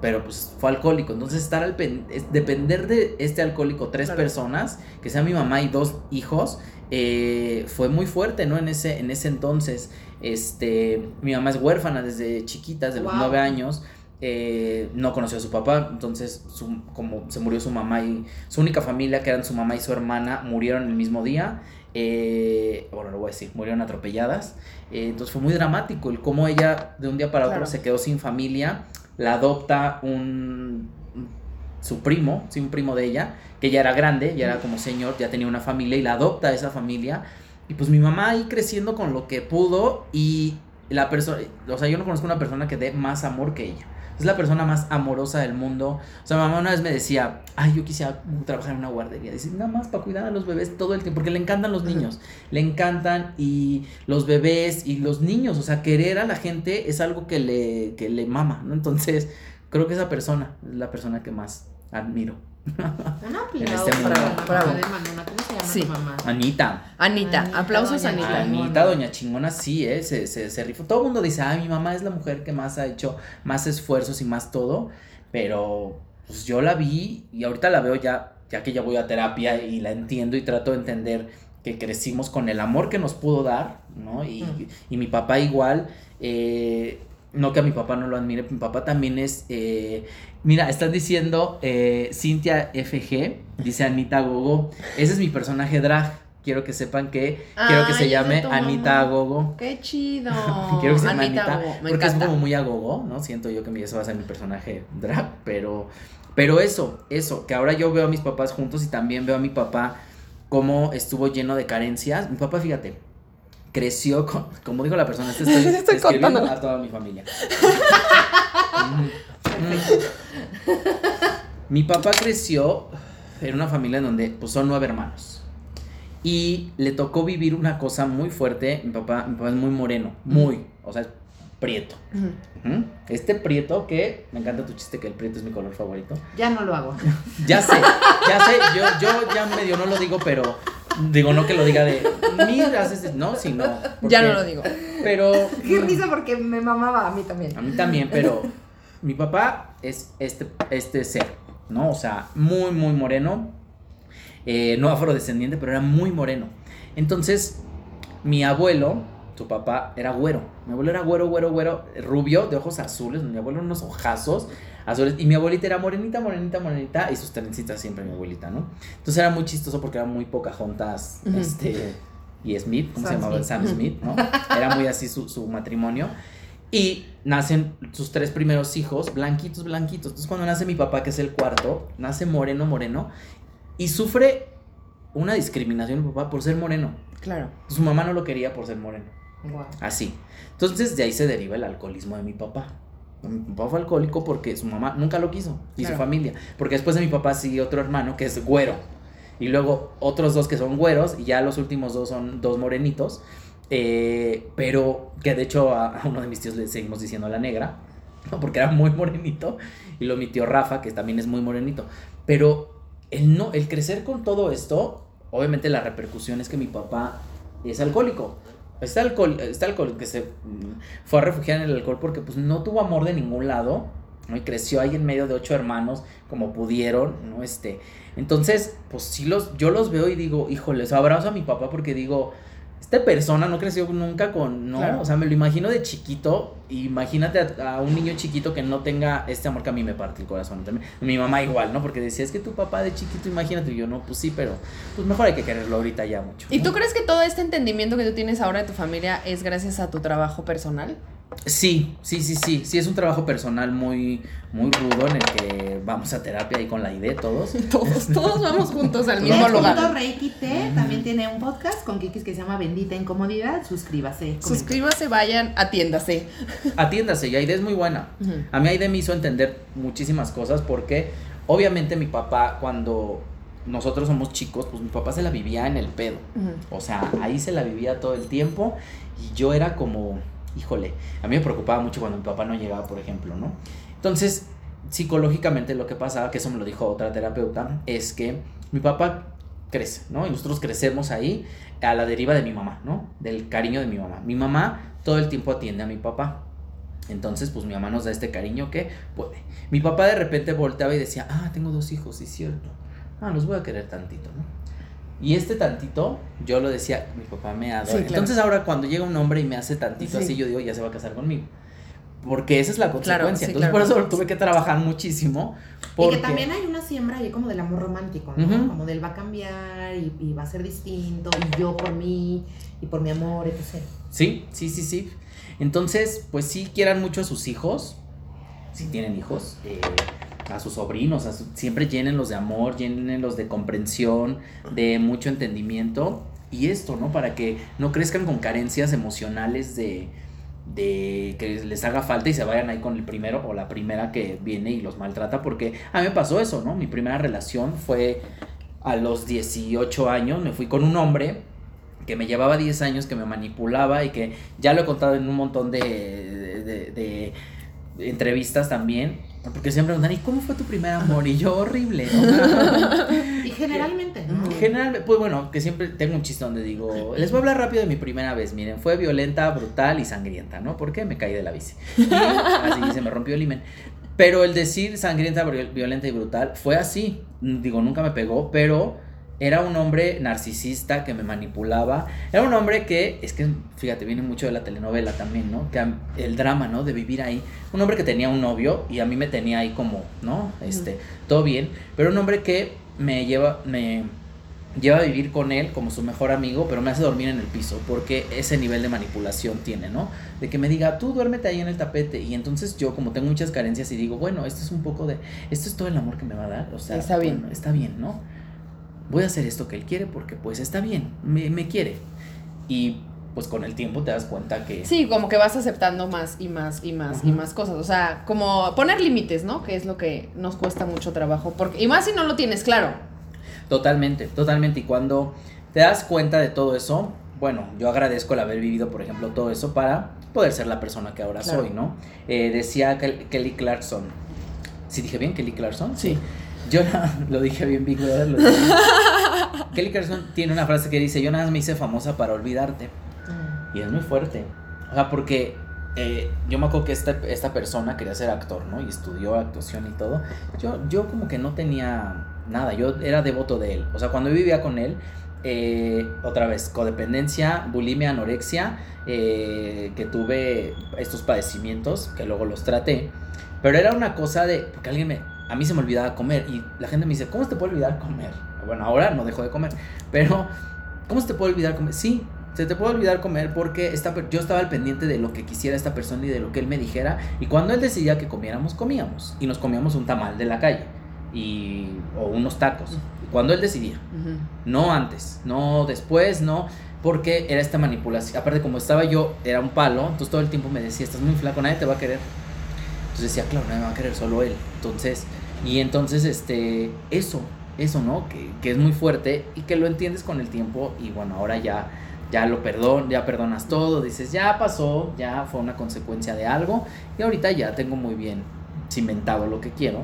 Pero pues fue alcohólico. Entonces, estar al pen- es- depender de este alcohólico, tres Claro. personas, que sea mi mamá y dos hijos, eh, fue muy fuerte, ¿no? En ese, en ese entonces. Este, mi mamá es huérfana desde chiquita, desde los Wow. nueve años. eh, no conoció a su papá, entonces su- como se murió su mamá y su única familia, que eran su mamá y su hermana, murieron el mismo día. Eh, bueno, lo voy a decir, murieron atropelladas. eh, entonces fue muy dramático el cómo ella de un día para otro se quedó sin familia. La adopta un su primo, sí, un primo de ella, que ya era grande, ya era como señor, ya tenía una familia y la adopta a esa familia. Y pues mi mamá ahí creciendo con lo que pudo y la persona, o sea, yo no conozco una persona que dé más amor que ella. Es la persona más amorosa del mundo. O sea, mamá una vez me decía, ay, yo quisiera trabajar en una guardería. Dice, nada más para cuidar a los bebés todo el tiempo, porque le encantan los niños. Le encantan y los bebés y los niños. O sea, querer a la gente es algo que le, que le mama, ¿no? Entonces, creo que esa persona es la persona que más admiro. Un aplauso este Bravo. mamá de Manuna. ¿Cómo se llama? llama Sí. tu mamá? Anita. Anita, Anita, aplausos doña Anita. Anita. Anita, doña chingona, sí, ¿eh? Se, se, se rifó. Todo el mundo dice, ay, mi mamá es la mujer que más ha hecho más esfuerzos y más todo. Pero, pues yo la vi y ahorita la veo ya, ya que ya voy a terapia y la entiendo y trato de entender que crecimos con el amor que nos pudo dar, ¿no? Y, Mm. y mi papá igual, eh, no que a mi papá no lo admire, mi papá también es, eh, mira, están diciendo eh, Cintia FG, dice Anita Gogo, ese es mi personaje drag, quiero que sepan que quiero que se llame Anita. Gogo. Qué chido. Quiero que se llame Anita, porque es como muy agogo, ¿no? Siento yo que eso va a ser mi personaje drag, pero, pero eso, eso, que ahora yo veo a mis papás juntos y también veo a mi papá cómo estuvo lleno de carencias. Mi papá, fíjate, creció con, como dijo la persona, estoy, Estoy describiendo contándola. a toda mi familia. Mm. Mi papá creció en una familia en donde pues, son nueve hermanos. Y le tocó vivir una cosa muy fuerte. Mi papá, mi papá es muy moreno, muy, o sea, es prieto. Este prieto que, me encanta tu chiste que el prieto es mi color favorito. Ya no lo hago. Ya sé, ya sé, yo, yo ya medio no lo digo, pero digo no que lo diga de, mira, haces- no, sino. Ya no lo digo. Pero Qué risa porque me mamaba a mí también. a mí también, pero mi papá es este, este ser, ¿no? O sea, muy, muy moreno. eh, no afrodescendiente, pero era muy moreno. Entonces, mi abuelo, su papá, era güero. Mi abuelo era güero, güero, güero, rubio, de ojos azules. Mi abuelo unos ojazos azules. Y mi abuelita era morenita, morenita, morenita. Y sus trencitas siempre mi abuelita, ¿no? Entonces era muy chistoso porque era muy Pocahontas, Ujú. este... Y Smith, ¿cómo se llamaba? Smith. Sam Smith, ¿no? Era muy así su, su matrimonio. Y nacen sus tres primeros hijos, blanquitos, blanquitos. Entonces, cuando nace mi papá, que es el cuarto, nace moreno, moreno. Y sufre una discriminación mi papá por ser moreno. Claro. Su mamá no lo quería por ser moreno. Guau. Así. Entonces, de ahí se deriva el alcoholismo de mi papá. Mi papá fue alcohólico porque su mamá nunca lo quiso. Y Claro. su familia. Porque después de mi papá sigue otro hermano que es güero. Y luego otros dos que son güeros. Y ya los últimos dos son dos morenitos. Eh, pero que de hecho a, a uno de mis tíos le seguimos diciendo la negra. ¿no? Porque era muy morenito. Y luego mi tío Rafa, que también es muy morenito. Pero el, no, el crecer con todo esto, obviamente la repercusión es que mi papá es alcohólico. Este alcohol, este alcohol que se mm, fue a refugiar en el alcohol porque pues no tuvo amor de ningún lado, ¿no? Y creció ahí en medio de ocho hermanos como pudieron, ¿no? Este, entonces, pues sí los, yo los veo y digo, híjole, o sea, abrazo a mi papá porque digo, esta persona no creció nunca con, ¿no? Claro. O sea, me lo imagino de chiquito, imagínate a, a un niño chiquito que no tenga este amor que a mí me parte el corazón también. Mi mamá igual, ¿no? Porque decía, es que tu papá de chiquito, imagínate, y yo no, pues sí, pero pues mejor hay que quererlo ahorita ya mucho. ¿Y tú crees que todo este entendimiento que tú tienes ahora de tu familia es gracias a tu trabajo personal? Sí, sí, sí, sí, sí, es un trabajo personal muy, muy rudo en el que vamos a terapia ahí con la ID todos. Todos, todos vamos juntos al Y mismo el lugar. Reiki T también tiene un podcast con Kikis que se llama Bendita Incomodidad. Suscríbase. Suscríbase, vayan, atiéndase. Atiéndase, y Aide es muy buena. A mí Aide me hizo entender muchísimas cosas porque obviamente mi papá cuando nosotros somos chicos, pues mi papá se la vivía en el pedo. O sea, ahí se la vivía todo el tiempo y yo era como, híjole, a mí me preocupaba mucho cuando mi papá no llegaba, por ejemplo, ¿no? Entonces, psicológicamente lo que pasaba, que eso me lo dijo otra terapeuta, es que mi papá crece, ¿no? Y nosotros crecemos ahí a la deriva de mi mamá, ¿no? Del cariño de mi mamá. Mi mamá todo el tiempo atiende a mi papá. Entonces, pues mi mamá nos da este cariño que puede. Mi papá de repente volteaba y decía, ah, tengo dos hijos, sí es cierto. Ah, los voy a querer tantito, ¿no? Y este tantito, yo lo decía, mi papá me adora. Sí, claro. Entonces ahora cuando llega un hombre y me hace tantito Sí. así, yo digo, ya se va a casar conmigo. Porque esa es la consecuencia. sí, Entonces claro. por eso tuve que trabajar muchísimo. Y Porque... que también hay una siembra ahí como del amor romántico, ¿no? Ujú. Como del va a cambiar y, y va a ser distinto, y yo por mí, y por mi amor, etc. Sí, sí, sí, sí. Entonces, pues sí, quieran mucho a sus hijos, si tienen hijos, eh, a sus sobrinos, siempre llénenlos de amor, llénenlos de comprensión, de mucho entendimiento. Y esto, ¿no? Para que no crezcan con carencias emocionales de, de que les haga falta y se vayan ahí con el primero o la primera que viene y los maltrata. Porque a mí me pasó eso, ¿no? Mi primera relación fue a los 18 años, me fui con un hombre que me llevaba 10 años, que me manipulaba y que ya lo he contado en un montón de, de, de- de entrevistas también, porque siempre me preguntan, ¿y cómo fue tu primer amor? Y yo, horrible. ¿no? Y generalmente, ¿no? general, pues bueno, que siempre tengo un chiste donde digo, les voy a hablar rápido de mi primera vez, miren, fue violenta, brutal y sangrienta, ¿no? Porque me caí de la bici. Y así se me rompió el imen. Pero el decir sangrienta, viol- violenta y brutal fue así. Digo, nunca me pegó, pero era un hombre narcisista que me manipulaba. Era un hombre que, es que, fíjate, viene mucho de la telenovela también, ¿no? Que el drama, ¿no? De vivir ahí. Un hombre que tenía un novio y a mí me tenía ahí como, ¿no? Este, todo bien. Pero un hombre que me lleva, me lleva a vivir con él como su mejor amigo, pero me hace dormir en el piso, porque ese nivel de manipulación tiene, ¿no? De que me diga, tú duérmete ahí en el tapete, y entonces yo, como tengo muchas carencias, y digo, bueno, esto es un poco de, esto es todo el amor que me va a dar, o sea, Está bien. bueno, está bien, ¿no? Voy a hacer esto que él quiere porque pues está bien, me, me quiere. Y pues con el tiempo te das cuenta que... Sí, como que vas aceptando más y más y más y más cosas. O sea, como poner límites, ¿no? Que es lo que nos cuesta mucho trabajo. Porque, y más si no lo tienes claro. Totalmente, totalmente. Y cuando te das cuenta de todo eso, bueno, yo agradezco el haber vivido, por ejemplo, todo eso para poder ser la persona que ahora Claro. soy, ¿no? Eh, decía Kel- Kelly Clarkson. ¿Sí dije bien Kelly Clarkson? Sí. Yo lo dije bien, Big Brother. lo dije. Kelly Clarkson tiene una frase que dice, yo nada más me hice famosa para olvidarte. Y es muy fuerte. O sea, porque eh, yo me acuerdo que esta, esta persona quería ser actor, ¿no? Y estudió actuación y todo. Yo, yo como que no tenía nada, yo era devoto de él. O sea, cuando yo vivía con él, eh, otra vez, codependencia, bulimia, anorexia, eh, que tuve estos padecimientos, que luego los traté. Pero era una cosa de, porque alguien me, a mí se me olvidaba comer y la gente me dice, ¿cómo se te puede olvidar comer? Bueno, ahora no dejo de comer, pero ¿cómo se te puede olvidar comer? Sí, se te puede olvidar comer porque esta, yo estaba al pendiente de lo que quisiera esta persona y de lo que él me dijera. Y cuando él decidía que comiéramos, comíamos. Y nos comíamos un tamal de la calle. Y, o unos tacos. Cuando él decidía. No antes, no después, no. Porque era esta manipulación. Aparte, como estaba yo, era un palo. Entonces todo el tiempo me decía, estás muy flaco, nadie te va a querer. Entonces decía, claro, nadie me va a querer, solo él. Entonces, y entonces, este, eso, eso, ¿no? Que, que es muy fuerte y que lo entiendes con el tiempo. Y bueno, ahora ya, ya lo perdón, ya perdonas todo. Dices, ya pasó, ya fue una consecuencia de algo. Y ahorita ya tengo muy bien cimentado lo que quiero.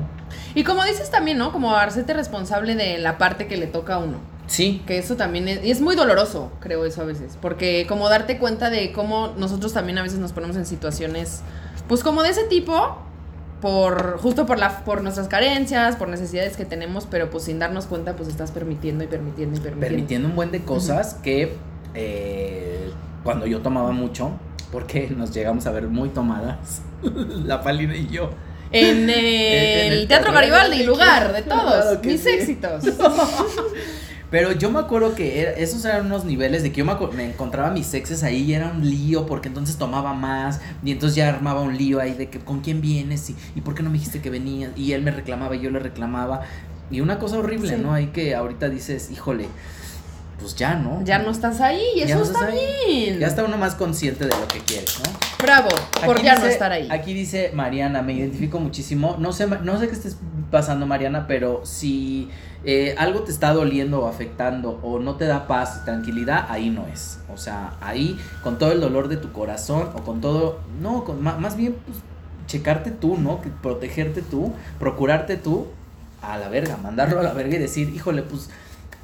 Y como dices también, ¿no? Como hacerte responsable de la parte que le toca a uno. Sí, Que eso también es, y es muy doloroso, creo eso a veces. Porque como darte cuenta de cómo nosotros también a veces nos ponemos en situaciones, pues como de ese tipo, por justo por, la, por nuestras carencias, por necesidades que tenemos, pero pues sin darnos cuenta, pues estás permitiendo y permitiendo y permitiendo. permitiendo un buen de cosas que eh, cuando yo tomaba mucho, porque nos llegamos a ver muy tomadas, la Palina y yo. En el, En el Teatro Garibaldi, lugar de todos, mis sí. éxitos. Pero yo me acuerdo que era- esos eran unos niveles de que yo me, me encontraba mis exes ahí y era un lío porque entonces tomaba más y entonces ya armaba un lío ahí de que con quién vienes y, y por qué no me dijiste que venías y él me reclamaba y yo le reclamaba y una cosa horrible, Sí. ¿no? Ahí que ahorita dices, híjole, pues ya, ¿no? Ya no estás ahí y eso no está ahí. bien. Ya está uno más consciente de lo que quiere, ¿no? Bravo, por Aquí ya no estar ahí. Aquí dice Mariana, me identifico muchísimo. No sé, no sé qué estés pasando, Mariana, pero si eh, algo te está doliendo o afectando o no te da paz y tranquilidad, ahí no es. O sea, ahí con todo el dolor de tu corazón o con todo, no, con, más bien pues, checarte tú, ¿no? Protegerte tú, procurarte tú a la verga, mandarlo a la verga y decir, híjole, pues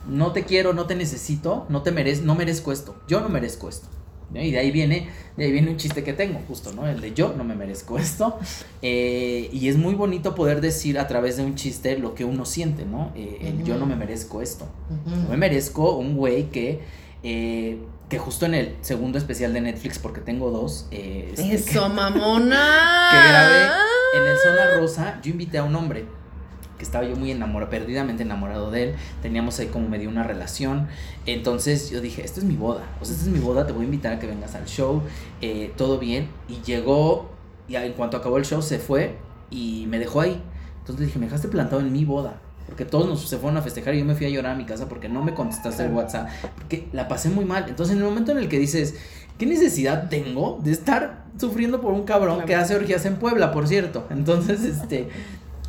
no te quiero, no te necesito, no te merez, no merezco esto, yo no merezco esto. ¿no? Y de ahí viene, de ahí viene un chiste que tengo, justo, ¿no? El de yo no me merezco esto. Eh, y es muy bonito poder decir a través de un chiste lo que uno siente, ¿no? Eh, el yo no me merezco esto. No me merezco un güey que, eh, que justo en el segundo especial de Netflix, porque tengo dos, este, que- Eso, mamona. que grabé en el Zona Rosa, yo invité a un hombre que estaba yo muy enamorado, perdidamente enamorado de él. Teníamos ahí como medio una relación. Entonces yo dije, esta es mi boda. O sea, esta es mi boda, te voy a invitar a que vengas al show. eh, todo bien. Y llegó, y en cuanto acabó el show se fue y me dejó ahí. Entonces dije, me dejaste plantado en mi boda. Porque todos nos se fueron a festejar y yo me fui a llorar a mi casa porque no me contestaste el WhatsApp. Porque la pasé muy mal. Entonces en el momento en el que dices, ¿qué necesidad tengo de estar sufriendo por un cabrón Claro. que hace orgías en Puebla, por cierto? Entonces, este,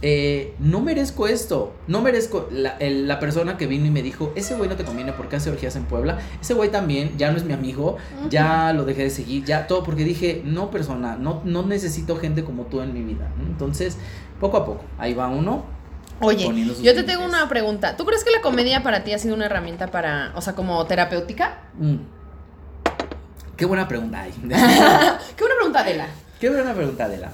eh, no merezco esto. No merezco la, el- la persona que vino y me dijo, ese güey no te conviene porque hace orgías en Puebla. Ese güey también, ya no es mi amigo, ya lo dejé de seguir, ya todo, porque dije, no persona, no, no necesito gente como tú en mi vida. Entonces, poco a poco, ahí va uno. Oye, yo te tengo límites. una pregunta. ¿Tú crees que la comedia para ti ha sido una herramienta para, o sea, como terapéutica? Mm. Qué buena pregunta hay. Qué una pregunta, Adela. Qué buena pregunta, Adela.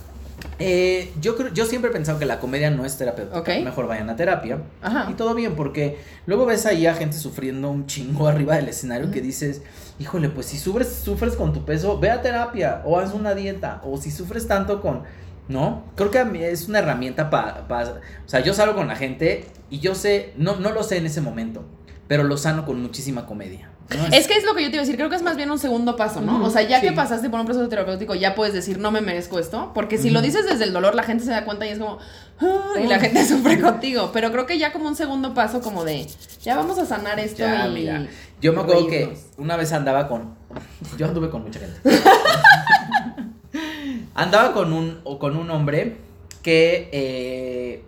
Eh, yo, creo, yo siempre he pensado que la comedia no es terapéutica. Ok. Mejor vayan a terapia. Ajá. Y todo bien, porque luego ves ahí a gente sufriendo un chingo arriba del escenario que dices, híjole, pues si sufres, sufres con tu peso, ve a terapia o haz una dieta. O si sufres tanto con... ¿No? Creo que a mí es una herramienta para... o sea, yo salgo con la gente y yo sé, no, no lo sé en ese momento, pero lo sano con muchísima comedia. ¿No? Es que es lo que yo te iba a decir, creo que es más bien un segundo paso, ¿no? O sea, ya sí. que pasaste por un proceso terapéutico, ya puedes decir, no me merezco esto, porque si lo dices desde el dolor, la gente se da cuenta y es como, "Ah", y la gente sufre contigo, pero creo que ya como un segundo paso, como de, ya vamos a sanar esto Ya, y... mira, Yo me acuerdo reírnos. que una vez andaba con. Yo anduve con mucha gente. andaba con un, o con un hombre que eh,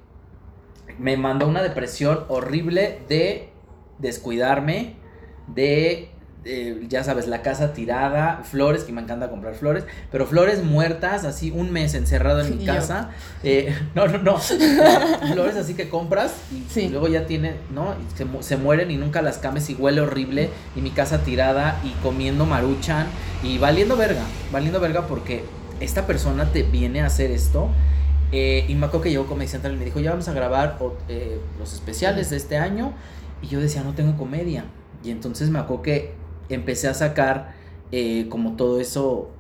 me mandó una depresión horrible de descuidarme, de. eh, ya sabes, la casa tirada, flores, que me encanta comprar flores, pero flores muertas, así un mes encerrado en mi casa. Eh, no, no, no. flores así que compras y Sí. luego ya tiene, ¿no? Y se, se mueren y nunca las cames y huele horrible y mi casa tirada y comiendo maruchan y valiendo verga, valiendo verga porque esta persona te viene a hacer esto. eh, y me acuerdo que llegó Comedy Central y me dijo, ya vamos a grabar los especiales de este año. Y yo decía, no tengo comedia. Y entonces me acuerdo que empecé a sacar eh, como todo eso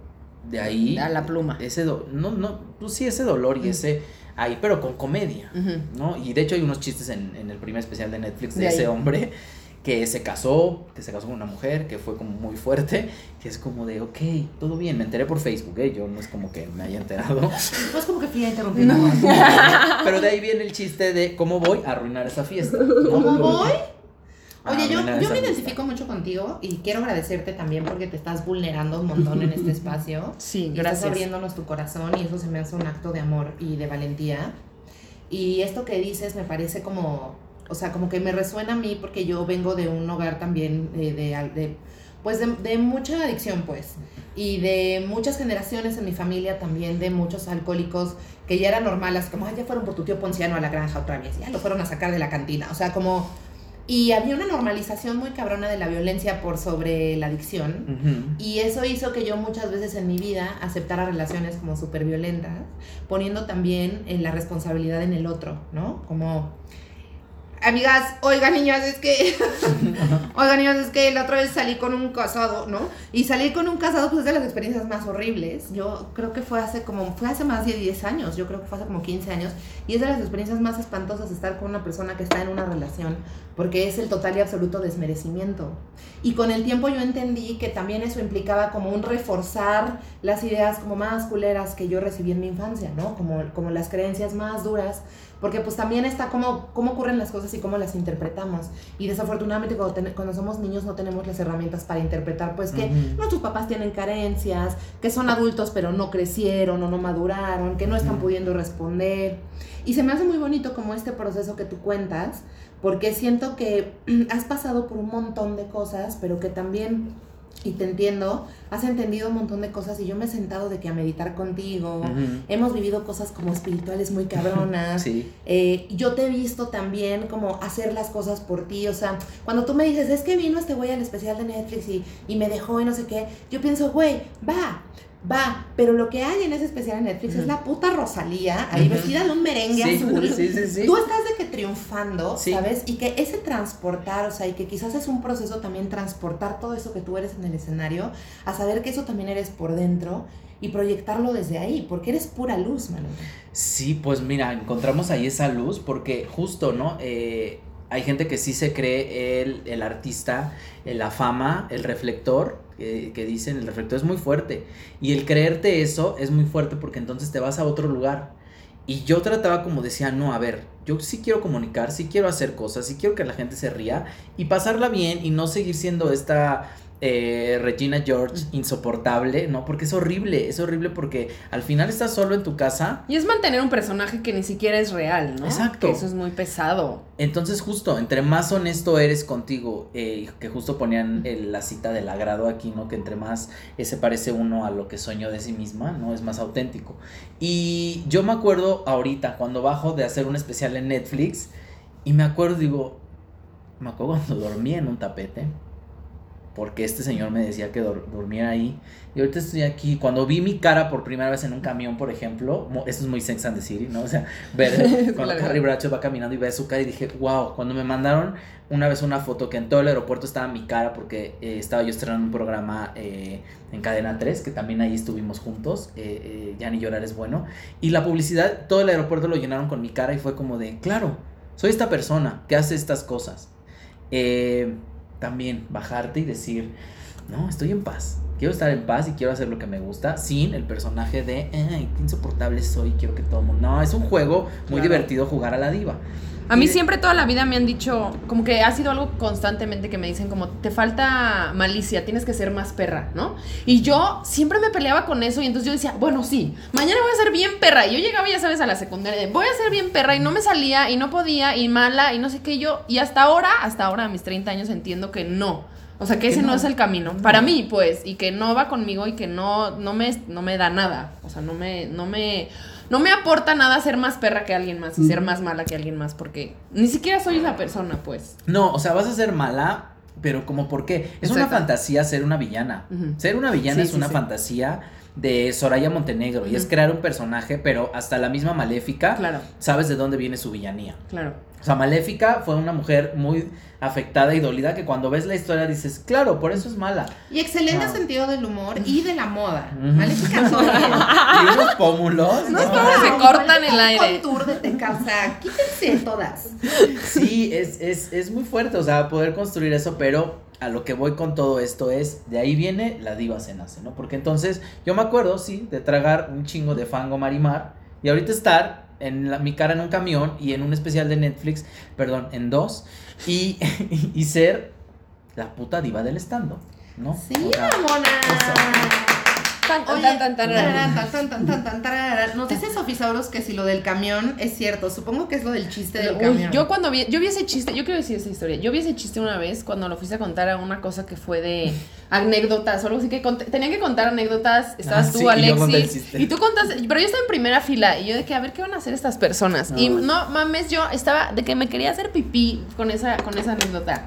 de ahí. A la pluma. Ese do- no, no, pues sí, ese dolor y ese ahí, pero con comedia. Ujú. ¿no? Y de hecho hay unos chistes en, en el primer especial de Netflix de, De ahí. ese hombre que se casó, que se casó con una mujer, que fue como muy fuerte, que es como de, ok, todo bien, me enteré por Facebook, ¿eh? yo no es como que me haya enterado, No es como que fui a interrumpir. más. pero de ahí viene el chiste de cómo voy a arruinar esa fiesta. ¿Cómo voy? Oye, yo, arruinar yo esa me identifico mucho contigo y quiero agradecerte también porque te estás vulnerando un montón en este espacio. Sí, Y estás gracias. abriéndonos tu corazón y eso se me hace un acto de amor y de valentía. Y esto que dices me parece como, o sea, como que me resuena a mí porque yo vengo de un hogar también eh, de, de, pues de, de mucha adicción, pues. Y de muchas generaciones en mi familia también, de muchos alcohólicos que ya era normal, así como, ay, ya fueron por tu tío Ponciano a la granja otra vez, ya lo fueron a sacar de la cantina. O sea, como... Y había una normalización muy cabrona de la violencia por sobre la adicción. Y eso hizo que yo muchas veces en mi vida aceptara relaciones como súper violentas, poniendo también en la responsabilidad en el otro, ¿no? Como, amigas, oigan niñas, es que, oigan niñas, es que la otra vez salí con un casado, ¿no? Y salir con un casado pues es de las experiencias más horribles. Yo creo que fue hace como, fue hace más de 10 años, yo creo que fue hace como 15 años. Y es de las experiencias más espantosas estar con una persona que está en una relación, porque es el total y absoluto desmerecimiento. Y con el tiempo yo entendí que también eso implicaba como un reforzar las ideas como más culeras que yo recibí en mi infancia, ¿no? Como, como las creencias más duras, porque pues también está cómo, cómo ocurren las cosas y cómo las interpretamos. Y desafortunadamente cuando, ten- cuando somos niños no tenemos las herramientas para interpretar, pues que nuestros papás tienen carencias, que son adultos pero no crecieron o no maduraron, que no están Ujú. pudiendo responder. Y se me hace muy bonito como este proceso que tú cuentas, porque siento que has pasado por un montón de cosas, pero que también, y te entiendo, has entendido un montón de cosas y yo me he sentado de que a meditar contigo. Hemos vivido cosas como espirituales muy cabronas. Sí. Eh, yo te he visto también como hacer las cosas por ti, o sea, cuando tú me dices, es que vino este güey al especial de Netflix y, y me dejó y no sé qué, yo pienso, güey, va, va, pero lo que hay en ese especial de Netflix es la puta Rosalía, ahí vestida de un merengue Sí, azul. sí, sí, sí. Tú estás de que triunfando. ¿sabes? Y que ese transportar, o sea, y que quizás es un proceso también transportar todo eso que tú eres en el escenario, a saber que eso también eres por dentro y proyectarlo desde ahí, porque eres pura luz, mano. Sí, pues mira, encontramos ahí esa luz porque justo, ¿no? Eh, hay gente que sí se cree el, el artista, eh, la fama, el reflector, que, que dicen el reflector es muy fuerte. Y el creerte eso es muy fuerte porque entonces te vas a otro lugar. Y yo trataba como decía, no, a ver, yo sí quiero comunicar, sí quiero hacer cosas, sí quiero que la gente se ría y pasarla bien y no seguir siendo esta eh, Regina George insoportable, ¿no? Porque es horrible, es horrible porque al final estás solo en tu casa. Y es mantener un personaje que ni siquiera es real, ¿no? Exacto. Que eso es muy pesado. Entonces justo, entre más honesto eres contigo, eh, que justo ponían el- la cita del agrado aquí, ¿no? Que entre más eh, se parece uno a lo que soñó de sí misma, ¿no? Es más auténtico. Y yo me acuerdo ahorita, cuando bajo de hacer un especial en Netflix, y me acuerdo, digo, me acuerdo cuando dormía en un tapete, porque este señor me decía que dor- durmiera ahí. Y ahorita estoy aquí. Cuando vi mi cara por primera vez en un camión, por ejemplo, eso es muy Sex and the City, ¿no? O sea, ver cuando. Carrie Bradshaw va caminando y ve su cara y dije, wow, cuando me mandaron una vez una foto que en todo el aeropuerto estaba mi cara porque eh, estaba yo estrenando un programa eh, en Cadena 3, que también ahí estuvimos juntos, eh, eh, Ya ni llorar es bueno, y la publicidad, todo el aeropuerto lo llenaron con mi cara y fue como de, claro, soy esta persona que hace estas cosas. Eh, también bajarte y decir, no, estoy en paz. Quiero estar en paz y quiero hacer lo que me gusta sin el personaje de, ay, qué insoportable soy, quiero que todo el mundo... No, es un juego muy Claro. divertido jugar a la diva. A mí siempre toda la vida me han dicho, como que ha sido algo constantemente que me dicen como, te falta malicia, tienes que ser más perra, ¿no? Y yo siempre me peleaba con eso y entonces yo decía, bueno, sí, mañana voy a ser bien perra. Y yo llegaba, ya sabes, a la secundaria, de, voy a ser bien perra y no me salía y no podía y mala y no sé qué yo. Y hasta ahora, hasta ahora a mis 30 años entiendo que no. O sea, que Que ese no. no. es el camino. Para mí, pues, y que no va conmigo y que no, no, me, no me da nada. O sea, no me, no me, no me aporta nada ser más perra que alguien más y ser más mala que alguien más, porque ni siquiera soy esa persona, pues. No, o sea, vas a ser mala, pero como por qué? Es una fantasía ser una villana. Ser una villana Sí, es sí, una sí. fantasía de Soraya Montenegro y es crear un personaje, pero hasta la misma Maléfica Claro, sabes de dónde viene su villanía. claro. O sea, Maléfica fue una mujer muy afectada y dolida que cuando ves la historia dices, claro, por eso es mala. Y excelente No. sentido del humor y de la moda. Maléfica y unos pómulos. Unos ¿no? pómulos se cortan el un aire. contour de Tecalza. Quítense todas. Sí, es, es, es muy fuerte, o sea, poder construir eso, pero a lo que voy con todo esto es, de ahí viene la diva se nace, ¿no? Porque entonces yo me acuerdo, sí, de tragar un chingo de fango marimar y ahorita estar en la- mi cara en un camión y en un especial de Netflix, perdón, en dos, y, y ser la puta diva del estando, ¿no? Sí, O sea, Nos dice Sofisauros que si lo del camión es cierto. Supongo que es lo del chiste del Uy, camión. yo cuando vi, yo vi ese chiste, yo quiero decir esa historia. Yo vi ese chiste una vez cuando lo fuiste a contar a una cosa que fue de anécdotas o algo así que conté- tenían que contar anécdotas. Estabas Ah, tú, sí, y Alexis, chiste. y tú contaste, pero yo estaba en primera fila y yo de que a ver qué van a hacer estas personas. Y No. no mames, yo estaba de que me quería hacer pipí con esa con esa anécdota.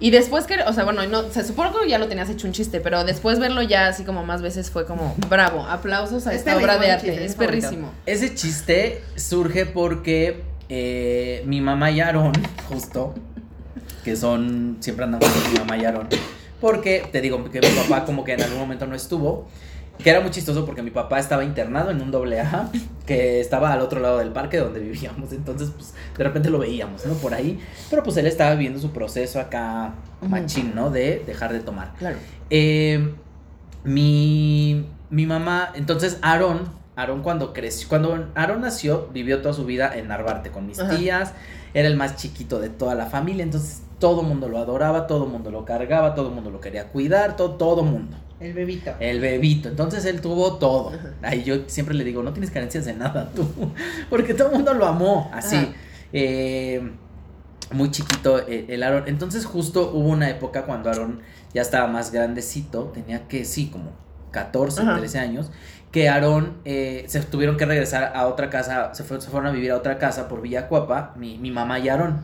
Y después que, o sea, bueno, no, se supone que ya lo tenías hecho un chiste, pero después verlo ya así como más veces fue como, bravo, aplausos a Es esta obra perrísimo de arte, chiste, es perrísimo. Ese chiste surge porque eh, mi mamá y Aarón, justo, que son, siempre andamos con mi mamá y Aarón, porque te digo que mi papá como que en algún momento no estuvo, que era muy chistoso porque mi papá estaba internado en un doble A, que estaba al otro lado del parque donde vivíamos, entonces pues de repente lo veíamos, ¿no? Por ahí, pero pues él estaba viviendo su proceso acá machín, ¿no? De dejar de tomar. Claro. Eh, mi, mi mamá, entonces Aarón, Aarón cuando creció, cuando Aarón nació, vivió toda su vida en Narvarte con mis Ajá. tías, era el más chiquito de toda la familia, entonces todo el mundo lo adoraba, todo el mundo lo cargaba, todo el mundo lo quería cuidar, todo, todo mundo. El bebito. El bebito, entonces él tuvo todo. Ahí yo siempre le digo, no tienes carencias de nada tú, porque todo el mundo lo amó, así. Eh, muy chiquito eh, el Aarón. Entonces justo hubo una época cuando Aarón ya estaba más grandecito, tenía que, sí, como 14, Ajá. 13 años, que Aarón eh, se tuvieron que regresar a otra casa, se, fue- se fueron a vivir a otra casa por Villacuapa, mi, mi mamá y Aarón.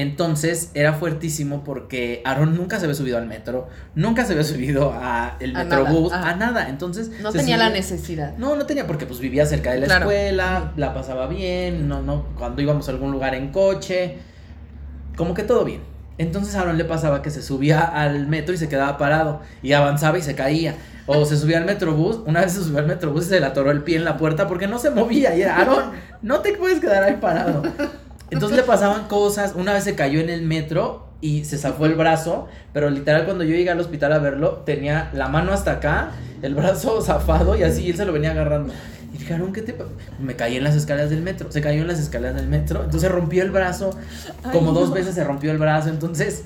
Entonces era fuertísimo porque Aarón nunca se había subido al metro, nunca se había subido a el A metrobús, nada, a nada. Entonces No tenía la necesidad. no, no tenía porque pues vivía cerca de la Claro. escuela, la pasaba bien, no, no, cuando íbamos a algún lugar en coche, como que todo bien. Entonces a Aaron le pasaba que se subía al metro y se quedaba parado y avanzaba y se caía. O se subía al metrobús, una vez se subió al metrobús y se le atoró el pie en la puerta porque no se movía. Y era, Aaron, no te puedes quedar ahí parado. Entonces le pasaban cosas. Una vez se cayó en el metro y se zafó el brazo. Pero literal, cuando yo llegué al hospital a verlo, tenía la mano hasta acá, el brazo zafado y así él se lo venía agarrando. Y dije, Aaron, ¿qué te pa-?" Me caí en las escaleras del metro. Se cayó en las escaleras del metro. Entonces rompió el brazo. Como Ay, dos no. veces se rompió el brazo. Entonces,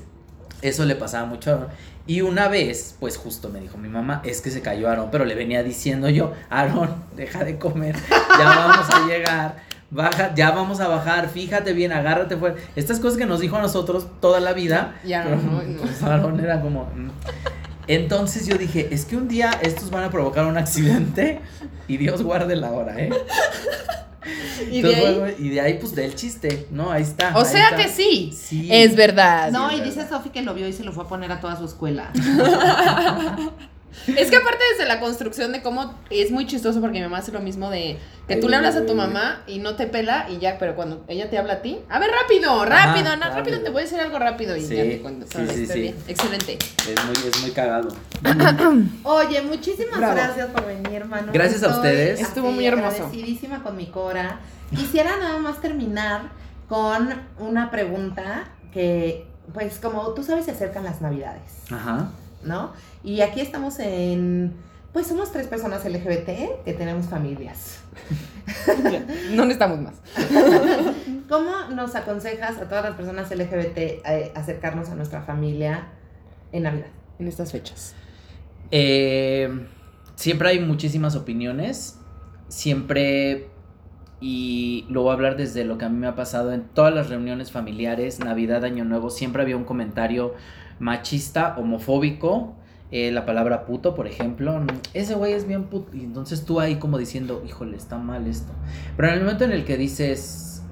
eso le pasaba mucho a Aaron. Y una vez, pues justo me dijo mi mamá, es que se cayó Aarón, pero le venía diciendo yo, Aarón, deja de comer, ya vamos a llegar, baja, ya vamos a bajar, fíjate bien, agárrate fuerte. Estas cosas que nos dijo a nosotros toda la vida, Ya, pero, no, no. pues, Aarón era como... mm. Entonces yo dije, es que un día estos van a provocar un accidente y Dios guarde la hora, ¿eh? Y de ahí. bueno, y de ahí, pues, del chiste, ¿no? Ahí está. O ahí sea está. que sí. Sí. Es verdad. No, Sí, y dice. Sofi que lo vio y se lo fue a poner a toda su escuela. Es que aparte desde la construcción de cómo es muy chistoso porque mi mamá hace lo mismo de que tú le hablas a tu mamá y no te pela y ya, pero cuando ella te habla a ti, a ver rápido, rápido, Ajá, no, rápido, rápido. te voy a decir algo rápido y Sí, ya te cuento sí, sí, sí. Excelente. Es muy, es muy cagado. Oye, muchísimas Bravo. gracias por venir, hermano. Gracias a ustedes. Estuvo muy hermoso. Agradecidísima con mi Cora. Quisiera nada más terminar con una pregunta que, pues, como tú sabes, se acercan las Navidades, Ajá. ¿no? Y aquí estamos en. Pues somos tres personas LGBT que tenemos familias. No necesitamos más. ¿Cómo nos aconsejas a todas las personas LGBT eh, acercarnos a nuestra familia en Navidad? En estas fechas. Eh, siempre hay muchísimas opiniones. Siempre. Y lo voy a hablar desde lo que a mí me ha pasado en todas las reuniones familiares, Navidad, Año Nuevo, siempre había un comentario machista, homofóbico. Eh, la palabra puto, por ejemplo. Ese güey es bien puto. Y entonces tú ahí como diciendo, híjole, está mal esto. Pero en el momento en el que dices,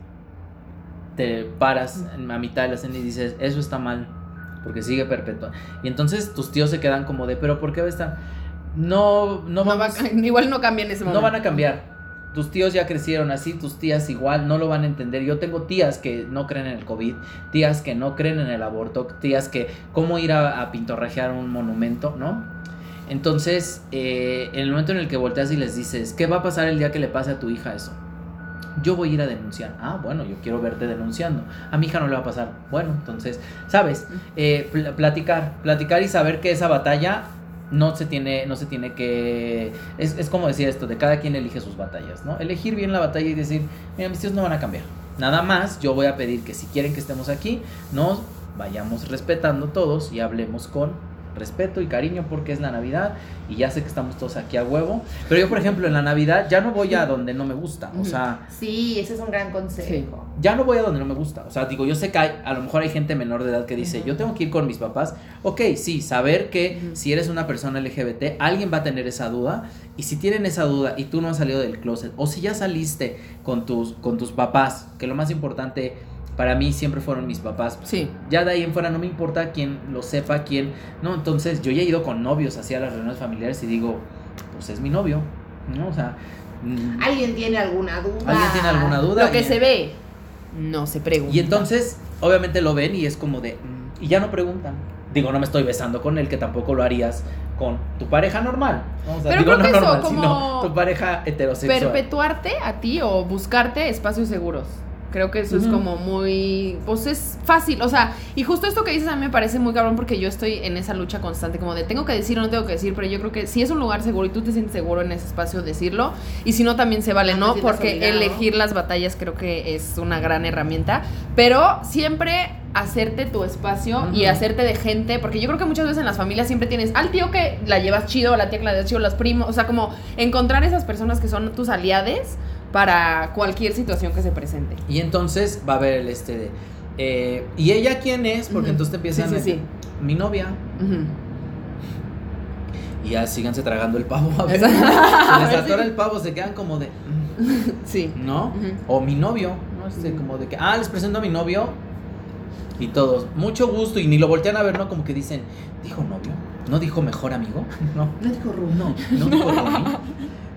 te paras a mitad de la escena y dices, eso está mal, porque sigue perpetua. Y entonces tus tíos se quedan como de, pero ¿por qué va a estar? No, no, No va- vamos, igual no cambia en ese momento. no van a cambiar. Tus tíos ya crecieron así, tus tías igual, no lo van a entender. Yo tengo tías que no creen en el COVID, tías que no creen en el aborto, tías que cómo ir a, a pintorrejear un monumento, ¿no? Entonces, eh, en el momento en el que volteas y les dices, ¿qué va a pasar el día que le pase a tu hija eso? Yo voy a ir a denunciar. Ah, bueno, yo quiero verte denunciando. A mi hija no le va a pasar. Bueno, entonces, ¿sabes? Eh, pl- platicar, platicar y saber que esa batalla no se tiene, no se tiene que. Es, es como decía esto, de cada quien elige sus batallas, ¿no? Elegir bien la batalla y decir, mira, mis tíos no van a cambiar. Nada más, yo voy a pedir que si quieren que estemos aquí, nos vayamos respetando todos y hablemos con respeto y cariño porque es la Navidad y ya sé que estamos todos aquí a huevo. Pero yo, por ejemplo, en la Navidad ya no voy a donde no me gusta. O sea, Sí, ese es un gran consejo. ya no voy a donde no me gusta. O sea, digo, yo sé que hay- a lo mejor hay gente menor de edad que dice, yo tengo que ir con mis papás. Ok, sí, saber que si eres una persona LGBT, alguien va a tener esa duda. Y si tienen esa duda y tú no has salido del closet, o si ya saliste con tus, con tus papás, que lo más importante para mí siempre fueron mis papás. Sí. Ya de ahí en fuera no me importa quién lo sepa, quién. No, entonces yo ya he ido con novios hacia las reuniones familiares y digo, pues es mi novio. ¿No? O sea. mm, ¿Alguien tiene alguna duda? ¿Alguien tiene alguna duda? Lo que Y- se ve, no se pregunta. y entonces, obviamente lo ven y es como de. mm, Y ya no preguntan. Digo, no me estoy besando con él, que tampoco lo harías con tu pareja normal. ¿no? O sea, Pero digo, creo no que eso, normal, como sino tu pareja heterosexual. perpetuarte a ti o buscarte espacios seguros. Creo que eso es Ujú. como muy, pues es fácil, o sea, y justo esto que dices a mí me parece muy cabrón porque yo estoy en esa lucha constante como de tengo que decir o no tengo que decir, pero yo creo que si es un lugar seguro y tú te sientes seguro en ese espacio decirlo, y si no también se vale, No te ¿no? sientas Porque obligado. elegir las batallas creo que es una gran herramienta, pero siempre hacerte tu espacio y Ujú. hacerte de gente, porque yo creo que muchas veces en las familias siempre tienes al tío que la llevas chido, a la tía que la llevas chido, los primos, o sea, como encontrar esas personas que son tus aliades para cualquier situación que se presente. Y entonces va a haber el este de. eh, ¿Y ella quién es? Porque entonces te empiezan Sí, sí, a sí. Mi novia. Y ya síganse tragando el pavo. A ver. Se les atora el pavo, se quedan como de. Sí. ¿No? O mi novio, ¿no? Este, como de que, ah, les presento a mi novio. Y todos, mucho gusto. Y ni lo voltean a ver, ¿no? Como que dicen, ¿dijo novio? ¿No dijo mejor amigo? No. No dijo Ru. No, no dijo roomie.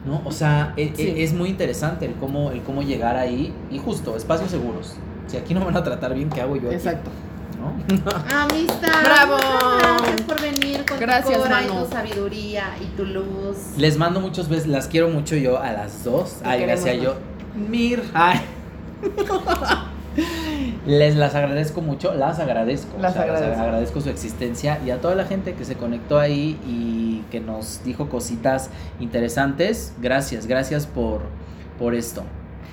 ¿No? O sea, e- e- Sí. es muy interesante el cómo, el cómo llegar ahí. Y justo, espacios seguros. Si aquí no me van a tratar bien, ¿qué hago yo aquí? Exacto. ¿No? Amistad. Bravo. Gracias por venir con Gracias, tu cora y Manu. tu sabiduría y tu luz. Les mando muchos besos, las quiero mucho yo a las dos. Te Ay, gracias yo. Mir. Ay. Les las agradezco mucho, las agradezco. Las agradezco. agradezco su existencia y a toda la gente que se conectó ahí y que nos dijo cositas interesantes. Gracias, gracias por, por esto.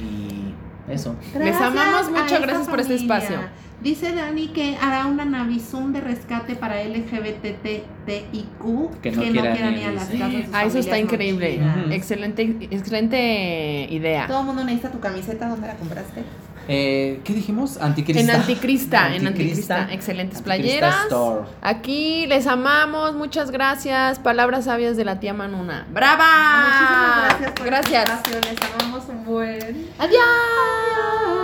Y eso. Les amamos mucho, gracias por este espacio. Dice Dani que hará una Navizum de rescate para LGBTTIQ Que no quiera quiera ni ni a las casas. Ah, eso está increíble. Excelente, excelente idea. Todo el mundo necesita tu camiseta. ¿Dónde la compraste? Eh, ¿Qué dijimos? Anticrista. En Anticrista, en Anticrista. Excelentes Anticrista playeras. Store. Aquí les amamos, muchas gracias. Palabras sabias de la tía Manuna. ¡Brava! Muchísimas gracias por Gracias. Les amamos un buen. Adiós.